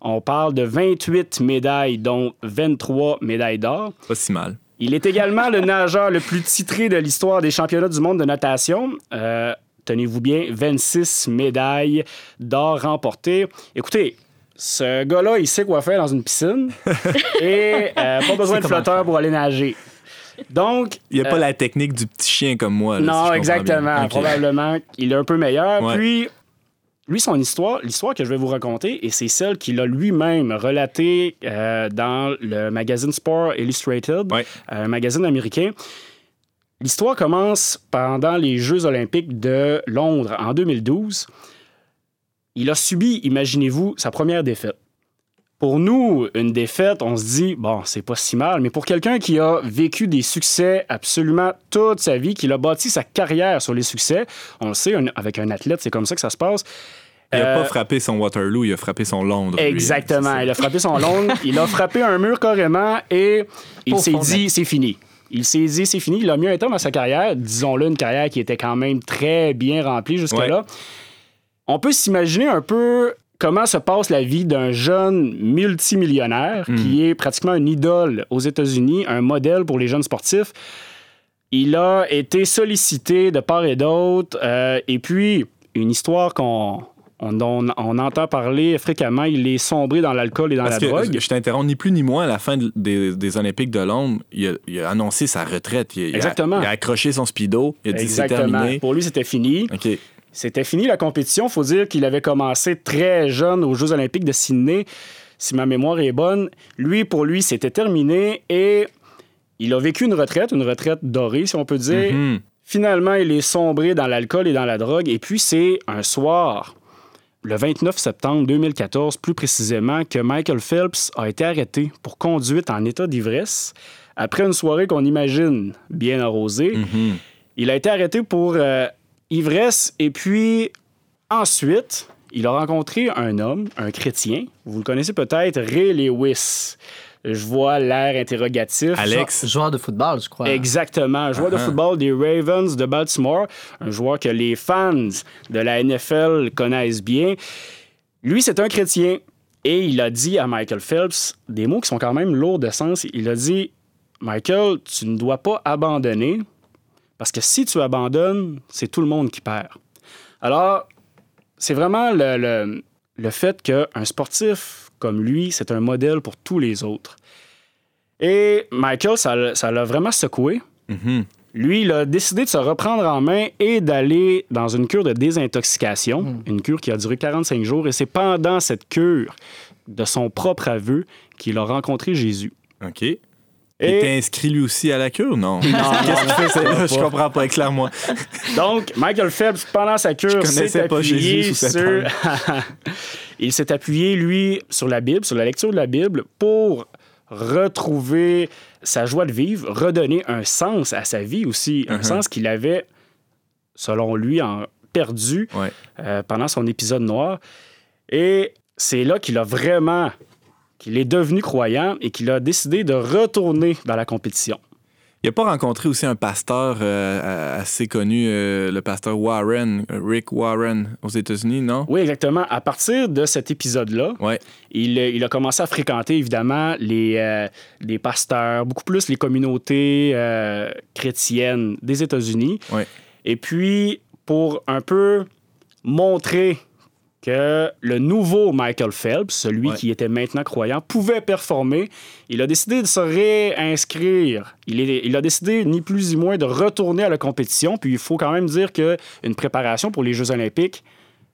On parle de 28 médailles, dont 23 médailles d'or. Pas si mal. Il est également le nageur le plus titré de l'histoire des championnats du monde de natation. Euh, Tenez-vous bien, 26 médailles d'or remportées. Écoutez, ce gars-là, il sait quoi faire dans une piscine et euh, pas besoin de flotteur pour aller nager. Donc, Il n'y a pas euh, la technique du petit chien comme moi. là, non, exactement. Probablement qu'il est un peu meilleur. Ouais. Puis, lui, son histoire, l'histoire que je vais vous raconter, et c'est celle qu'il a lui-même relatée euh, dans le magazine Sport Illustrated, Ouais. un magazine américain. L'histoire commence pendant les Jeux olympiques de Londres en 2012. Il a subi, imaginez-vous, sa première défaite. Pour nous, une défaite, on se dit, bon, c'est pas si mal, mais pour quelqu'un qui a vécu des succès absolument toute sa vie, qui a bâti sa carrière sur les succès, on le sait, un- avec un athlète, c'est comme ça que ça se passe. Il n'a Euh, pas frappé son Waterloo, il a frappé son Londres. Exactement. Il a frappé son Londres, il a frappé un mur carrément et il s'est dit, c'est fini. Il s'est dit, c'est fini. Il a mis un terme à sa carrière. Disons-le, une carrière qui était quand même très bien remplie jusque-là. On peut s'imaginer un peu comment se passe la vie d'un jeune multimillionnaire qui est pratiquement une idole aux États-Unis, un modèle pour les jeunes sportifs. Il a été sollicité de part et d'autre. euh, et puis, une histoire qu'on on, on- on entend parler fréquemment, il est sombré dans l'alcool et dans Parce la que, drogue. je t'interromps, ni plus ni moins, à la fin de- des, des Olympiques de Londres, il a, il a annoncé sa retraite. Il, il a- Exactement. il a accroché son speedo, il a dit c'est terminé. Pour lui, c'était fini. OK. C'était fini la compétition. faut dire qu'il avait commencé très jeune aux Jeux olympiques de Sydney, si ma mémoire est bonne. Lui, pour lui, c'était terminé et il a vécu une retraite, une retraite dorée, si on peut dire. Mhm. Finalement, il est sombré dans l'alcool et dans la drogue. Et puis, c'est un soir, le 29 septembre 2014, plus précisément, que Michael Phelps a été arrêté pour conduite en état d'ivresse après une soirée qu'on imagine bien arrosée. Mhm. Il a été arrêté pour euh, ivresse et puis ensuite, il a rencontré un homme, un chrétien. Vous le connaissez peut-être, Ray Lewis. Je vois l'air interrogatif. Alex, Joueur de football, je crois. Exactement, un joueur de Uh-huh. football des Ravens de Baltimore, un joueur que les fans de la NFL connaissent bien. Lui, c'est un chrétien et il a dit à Michael Phelps des mots qui sont quand même lourds de sens. Il a dit Michael, tu ne dois pas abandonner parce que si tu abandonnes, c'est tout le monde qui perd. Alors, c'est vraiment le, le- le fait qu'un sportif comme lui, c'est un modèle pour tous les autres. Et Michael, ça l'a- ça l'a vraiment secoué. Mhm. Lui, il a décidé de se reprendre en main et d'aller dans une cure de désintoxication, une cure qui a duré 45 jours. Et c'est pendant cette cure, de son propre aveu, qu'il a rencontré Jésus. OK. Il Et- était inscrit lui aussi à la cure, non? Qu'est-ce qu'il fait, c'est là? Je comprends pas, éclaire-moi. Donc, Michael Phelps, pendant sa cure, s'est appuyé sur... il s'est appuyé, lui, sur la Bible, sur la lecture de la Bible, pour retrouver sa joie de vivre, redonner un sens à sa vie aussi, un Mhm. sens qu'il avait, selon lui, en perdu Ouais. euh, pendant son épisode noir. Et c'est là qu'il a vraiment, qu'il est devenu croyant et qu'il a décidé de retourner dans la compétition. Il n'a pas rencontré aussi un pasteur euh, assez connu, euh, le pasteur Warren, euh, Rick Warren, aux États-Unis, non? Oui, exactement. À partir de cet épisode-là, Ouais. il, il a commencé à fréquenter évidemment les, euh, les pasteurs, beaucoup plus les communautés chrétiennes des États-Unis. Ouais. Et puis, pour un peu montrer que le nouveau Michael Phelps, celui Ouais. qui était maintenant croyant, pouvait performer. Il a décidé de se réinscrire. Il, est- il a décidé, ni plus ni moins, de retourner à la compétition. Puis il faut quand même dire qu'une préparation pour les Jeux olympiques,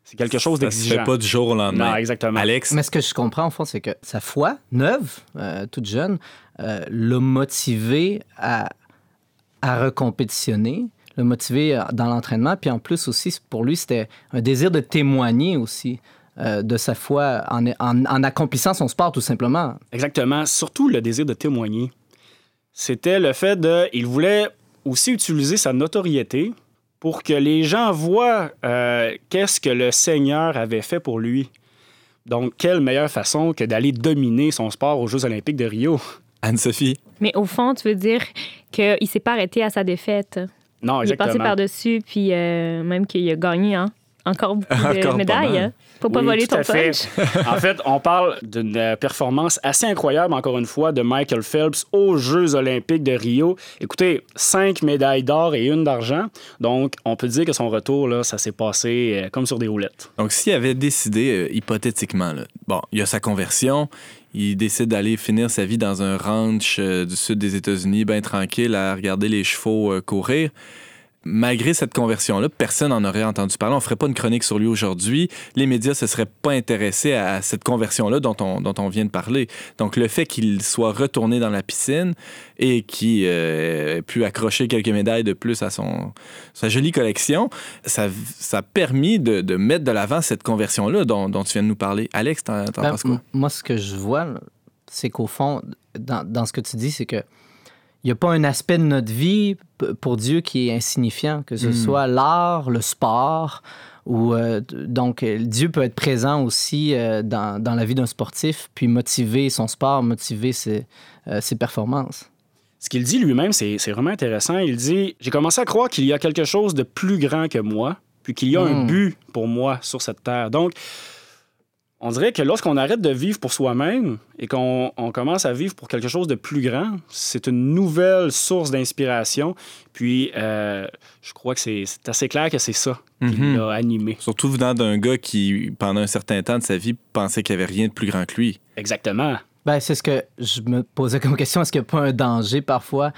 c'est quelque chose Ça se d'exigeant. fait pas du jour au lendemain. Non, exactement. Alex, Mais ce que je comprends, au fond, c'est que sa foi, neuve, euh, toute jeune, euh, l'a motivé à, à recompétitionner, l'a motivé euh, dans l'entraînement. Puis en plus aussi, pour lui, c'était un désir de témoigner aussi euh, de sa foi en, en- en accomplissant son sport, tout simplement. Exactement. Surtout le désir de témoigner. C'était le fait de. Il voulait aussi utiliser sa notoriété pour que les gens voient euh, qu'est-ce que le Seigneur avait fait pour lui. Donc, quelle meilleure façon que d'aller dominer son sport aux Jeux olympiques de Rio? Anne-Sophie. Mais au fond, tu veux dire qu'il ne s'est pas arrêté à sa défaite? Non, Il est passé par-dessus, puis euh, même qu'il a gagné hein, encore beaucoup Encore de pas médailles. hein. Faut pas Oui, voler tout ton à fait. punch. en fait, on parle d'une euh, performance assez incroyable, encore une fois, de Michael Phelps aux Jeux olympiques de Rio. Écoutez, cinq médailles d'or et une d'argent. Donc, on peut dire que son retour, là, ça s'est passé euh, comme sur des roulettes. Donc, s'il avait décidé, euh, hypothétiquement, là, bon, il a sa conversion, il décide d'aller finir sa vie dans un ranch euh, du sud des États-Unis, bien tranquille, à regarder les chevaux euh, courir. Malgré cette conversion-là, personne n'en aurait entendu parler. On ne ferait pas une chronique sur lui aujourd'hui. Les médias ne se seraient pas intéressés à cette conversion-là dont on, dont on vient de parler. Donc, le fait qu'il soit retourné dans la piscine et qu'il euh, ait pu accrocher quelques médailles de plus à son, sa jolie collection, ça, ça a permis de, de mettre de l'avant cette conversion-là dont, dont tu viens de nous parler. Alex, t'en, t'en Ben, penses quoi? Moi, ce que je vois, c'est qu'au fond, dans, dans ce que tu dis, c'est que il n'y a pas un aspect de notre vie pour Dieu qui est insignifiant, que ce Mm. soit l'art, le sport, ou euh, donc euh, Dieu peut être présent aussi euh, dans, dans la vie d'un sportif, puis motiver son sport, motiver ses, euh, ses performances. Ce qu'il dit lui-même, c'est vraiment intéressant. Il dit J'ai commencé à croire qu'il y a quelque chose de plus grand que moi, puis qu'il y a un Mm. but pour moi sur cette terre. Donc, on dirait que lorsqu'on arrête de vivre pour soi-même et qu'on on commence à vivre pour quelque chose de plus grand, c'est une nouvelle source d'inspiration. Puis, euh, je crois que c'est assez clair que c'est ça qui Mhm. l'a animé. Surtout venant d'un gars qui, pendant un certain temps de sa vie, pensait qu'il n'y avait rien de plus grand que lui. Exactement. Ben, c'est ce que je me posais comme question. Est-ce qu'il n'y a pas un danger parfois,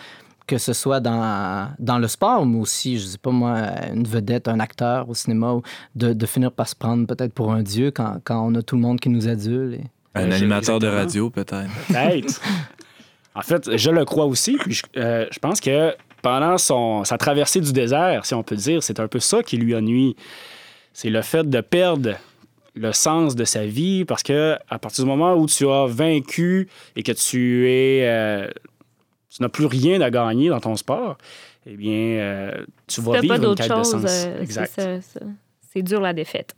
que ce soit dans, dans le sport, mais aussi, je sais pas moi, une vedette, un acteur au cinéma, de, de finir par se prendre peut-être pour un dieu quand, quand on a tout le monde qui nous adule? et- Un Euh, animateur de radio, peut-être. Peut-être. en fait, je le crois aussi. Puis je, euh, je pense que pendant son, sa traversée du désert, si on peut dire, c'est un peu ça qui lui a nuit. C'est le fait de perdre le sens de sa vie parce que à partir du moment où tu as vaincu et que tu es euh, tu n'as plus rien à gagner dans ton sport, eh bien euh, tu vas vivre pas une quête de chose. sens. euh, exact. C'est dur la défaite.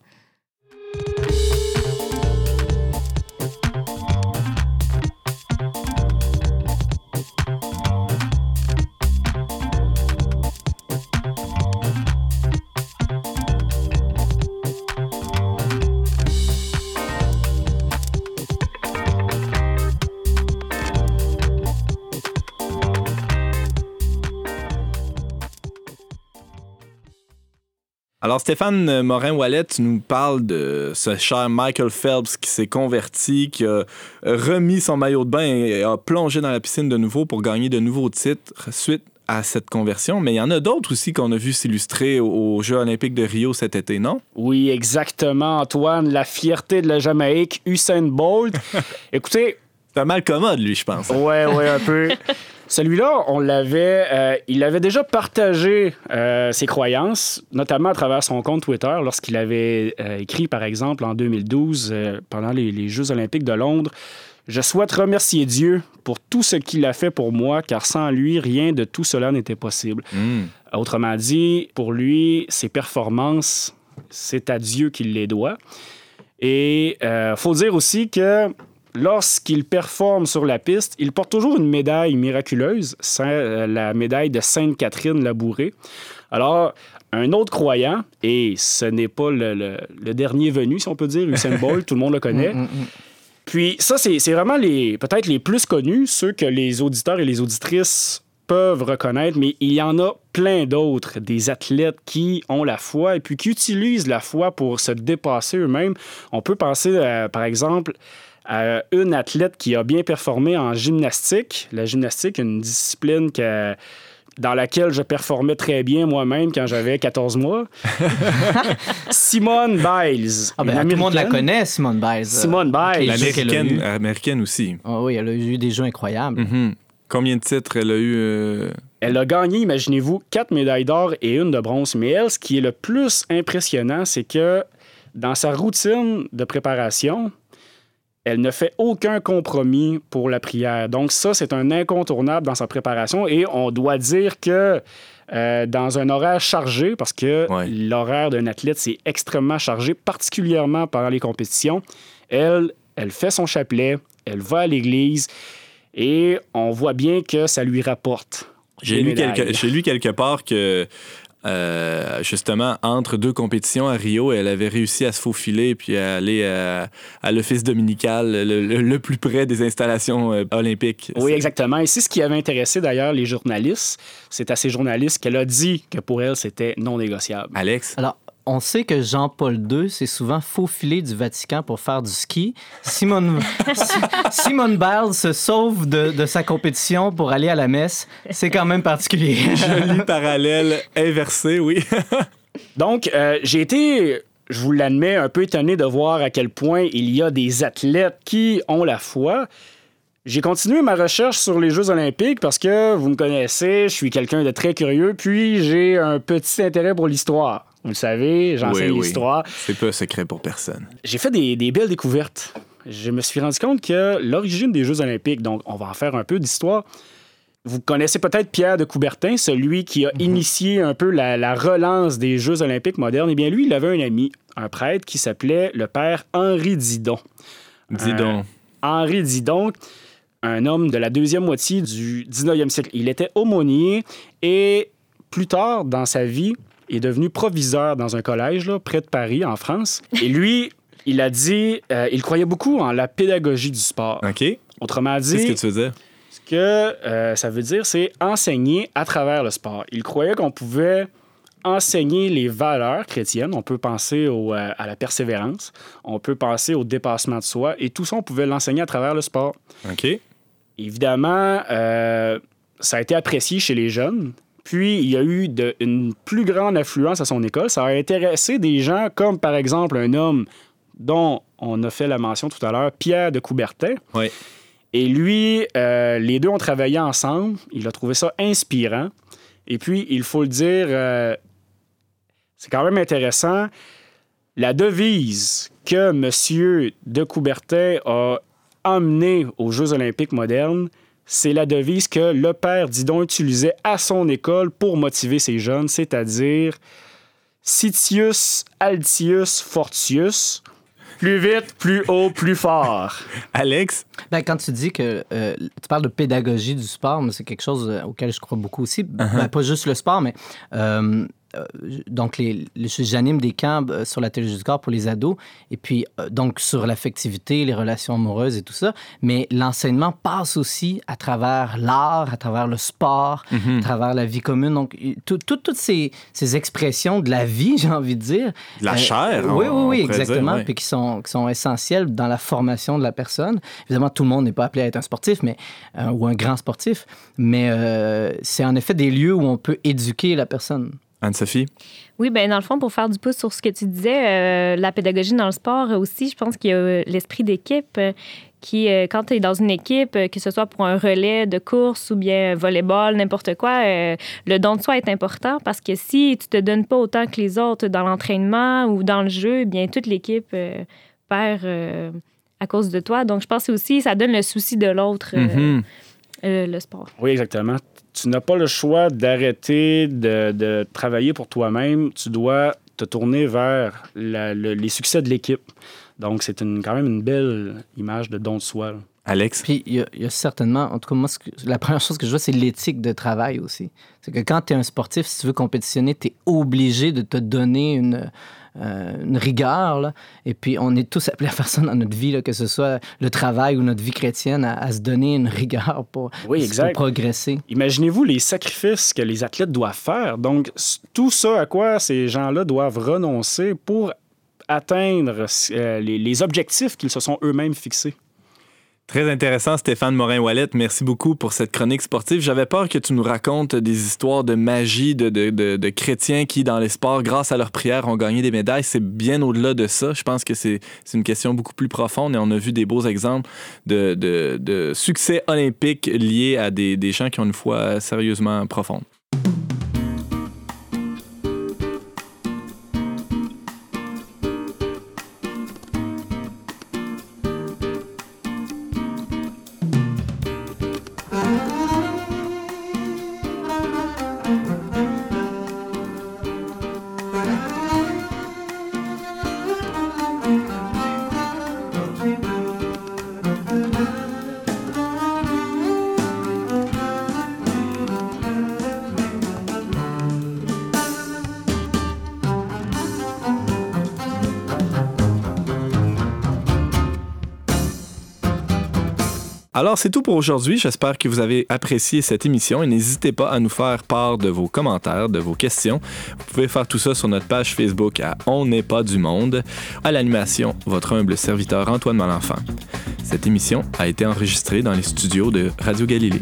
Alors, Stéphane Morin-Wallet, tu nous parles de ce cher Michael Phelps qui s'est converti, qui a remis son maillot de bain et a plongé dans la piscine de nouveau pour gagner de nouveaux titres suite à cette conversion. Mais il y en a d'autres aussi qu'on a vu s'illustrer aux Jeux olympiques de Rio cet été, non? Oui, exactement, Antoine. La fierté de la Jamaïque, Usain Bolt. Écoutez, C'est un mal commode, lui, je pense. Ouais, ouais, un peu. Celui-là, on l'avait, euh, il avait déjà partagé euh, ses croyances, notamment à travers son compte Twitter, lorsqu'il avait euh, écrit, par exemple, en 2012, euh, pendant les, les Jeux olympiques de Londres, Je souhaite remercier Dieu pour tout ce qu'il a fait pour moi, car sans lui, rien de tout cela n'était possible. Hmm. Autrement dit, pour lui, ses performances, c'est à Dieu qu'il les doit. Et il faut dire aussi que lorsqu'il performe sur la piste, il porte toujours une médaille miraculeuse, euh, la médaille de Sainte-Catherine Labourée. Alors, un autre croyant, et ce n'est pas le, le- le dernier venu, si on peut dire, Usain Bolt, tout le monde le connaît. Mm, mm, mm. Puis ça, c'est vraiment les peut-être les plus connus, ceux que les auditeurs et les auditrices peuvent reconnaître, mais il y en a plein d'autres, des athlètes qui ont la foi et puis qui utilisent la foi pour se dépasser eux-mêmes. On peut penser, euh, par exemple, à une athlète qui a bien performé en gymnastique. La gymnastique, une discipline que dans laquelle je performais très bien moi-même quand j'avais 14 mois. Simone Biles. Ah ben, tout le monde la connaît, Simone Biles. Simone Biles. L'américaine américaine aussi. Oh oui, elle a eu des jeux incroyables. Mm-hmm. Combien de titres elle a eu? Euh? Elle a gagné, imaginez-vous, quatre médailles d'or et une de bronze. Mais elle, ce qui est le plus impressionnant, c'est que dans sa routine de préparation, elle ne fait aucun compromis pour la prière. Donc ça, c'est un incontournable dans sa préparation et on doit dire que euh, dans un horaire chargé, parce que l'horaire d'un athlète, c'est extrêmement chargé, particulièrement pendant les compétitions, elle, elle fait son chapelet, elle va à l'église et on voit bien que ça lui rapporte. J'ai lu, quelque, lu quelque part que euh, justement, entre deux compétitions à Rio, elle avait réussi à se faufiler puis à aller à, l'office dominical le, plus près des installations euh, olympiques. Oui, exactement. Et c'est ce qui avait intéressé d'ailleurs les journalistes. C'est à ces journalistes qu'elle a dit que pour elle, c'était non négociable. Alex? Alors, on sait que Jean-Paul II s'est souvent faufilé du Vatican pour faire du ski. Simone, Simone Biles se sauve de, sa compétition pour aller à la messe. C'est quand même particulier. Joli parallèle inversé, oui. Donc, euh, j'ai été, je vous l'admets, un peu étonné de voir à quel point il y a des athlètes qui ont la foi. J'ai continué ma recherche sur les Jeux olympiques parce que, vous me connaissez, je suis quelqu'un de très curieux, puis j'ai un petit intérêt pour l'histoire. Vous le savez, j'enseigne l'histoire. C'est pas secret pour personne. J'ai fait des, belles découvertes. Je me suis rendu compte que l'origine des Jeux olympiques, donc on va en faire un peu d'histoire. Vous connaissez peut-être Pierre de Coubertin, celui qui a mhm. initié un peu la, relance des Jeux olympiques modernes. Eh bien, lui, il avait un ami, un prêtre, qui s'appelait le père Henri Didon. Didon. Euh, Henri Didon, un homme de la deuxième moitié du 19e siècle. Il était aumônier et plus tard dans sa vie, est devenu proviseur dans un collège là, près de Paris, en France. Et lui, il a dit, euh, il croyait beaucoup en la pédagogie du sport. OK. Autrement dit... Qu'est-ce que tu faisais? Ce que euh, ça veut dire, c'est enseigner à travers le sport. Il croyait qu'on pouvait enseigner les valeurs chrétiennes. On peut penser au, euh, à la persévérance, on peut penser au dépassement de soi, et tout ça, on pouvait l'enseigner à travers le sport. OK. Évidemment, ça a été apprécié chez les jeunes. Puis, il y a eu de, une plus grande affluence à son école. Ça a intéressé des gens comme, par exemple, un homme dont on a fait la mention tout à l'heure, Pierre de Coubertin. Oui. Et lui, euh, les deux ont travaillé ensemble. Il a trouvé ça inspirant. Et puis, il faut le dire, euh, c'est quand même intéressant. La devise que M. de Coubertin a emmenée aux Jeux olympiques modernes, c'est la devise que le père Didon utilisait à son école pour motiver ses jeunes, c'est-à-dire Sitius Altius Fortius. Plus vite, plus haut, plus fort. Alex? Ben, quand tu dis que euh, tu parles de pédagogie du sport, c'est quelque chose euh, auquel je crois beaucoup aussi. Uh-huh. Ben, pas juste le sport, mais euh, euh, donc, les, j'anime des camps euh, sur la théologie du corps pour les ados, et puis euh, donc sur l'affectivité, les relations amoureuses et tout ça. Mais l'enseignement passe aussi à travers l'art, à travers le sport, mhm. à travers la vie commune. Donc, toutes ces, ces, expressions de la vie, j'ai envie de dire. La chair. oui, oui, oui, exactement. Puis qui sont, qui sont essentielles dans la formation de la personne. Évidemment, tout le monde n'est pas appelé à être un sportif, mais, ou un grand sportif, mais c'est en effet des lieux où on peut éduquer la personne. Anne-Sophie? Oui, bien, dans le fond, pour faire du pouce sur ce que tu disais, euh, la pédagogie dans le sport aussi, je pense qu'il y a euh, l'esprit d'équipe euh, qui, quand tu es dans une équipe, que ce soit pour un relais de course ou bien volleyball, n'importe quoi, le don de soi est important parce que si tu te donnes pas autant que les autres dans l'entraînement ou dans le jeu, eh bien, toute l'équipe perd à cause de toi. Donc, je pense aussi ça donne le souci de l'autre. Mm-hmm. le sport. Oui, exactement tu n'as pas le choix d'arrêter de, travailler pour toi-même. Tu dois te tourner vers les succès de l'équipe. Donc, c'est une, quand même une belle image de don de soi. Alex? Puis il y, a certainement, en tout cas, moi, la première chose que je vois, c'est l'éthique de travail aussi. C'est que quand tu es un sportif, si tu veux compétitionner, tu es obligé de te donner une, euh, une rigueur. Là. Et puis, on est tous appelés à faire ça dans notre vie, là, que ce soit le travail ou notre vie chrétienne, à, se donner une rigueur pour, oui, exact. pour progresser. Imaginez-vous les sacrifices que les athlètes doivent faire. Donc, tout ça à quoi ces gens-là doivent renoncer pour atteindre euh, les objectifs qu'ils se sont eux-mêmes fixés. Très intéressant, Stéphane Morin-Wallet. Merci beaucoup pour cette chronique sportive. J'avais peur que tu nous racontes des histoires de magie de, de, chrétiens qui, dans les sports, grâce à leur prière, ont gagné des médailles. C'est bien au-delà de ça. Je pense que c'est une question beaucoup plus profonde et on a vu des beaux exemples de, de succès olympiques liés à des, des gens qui ont une foi sérieusement profonde. Alors, c'est tout pour aujourd'hui. J'espère que vous avez apprécié cette émission et n'hésitez pas à nous faire part de vos commentaires, de vos questions. Vous pouvez faire tout ça sur notre page Facebook à On n'est pas du monde. À l'animation, votre humble serviteur Antoine Malenfant. Cette émission a été enregistrée dans les studios de Radio Galilée.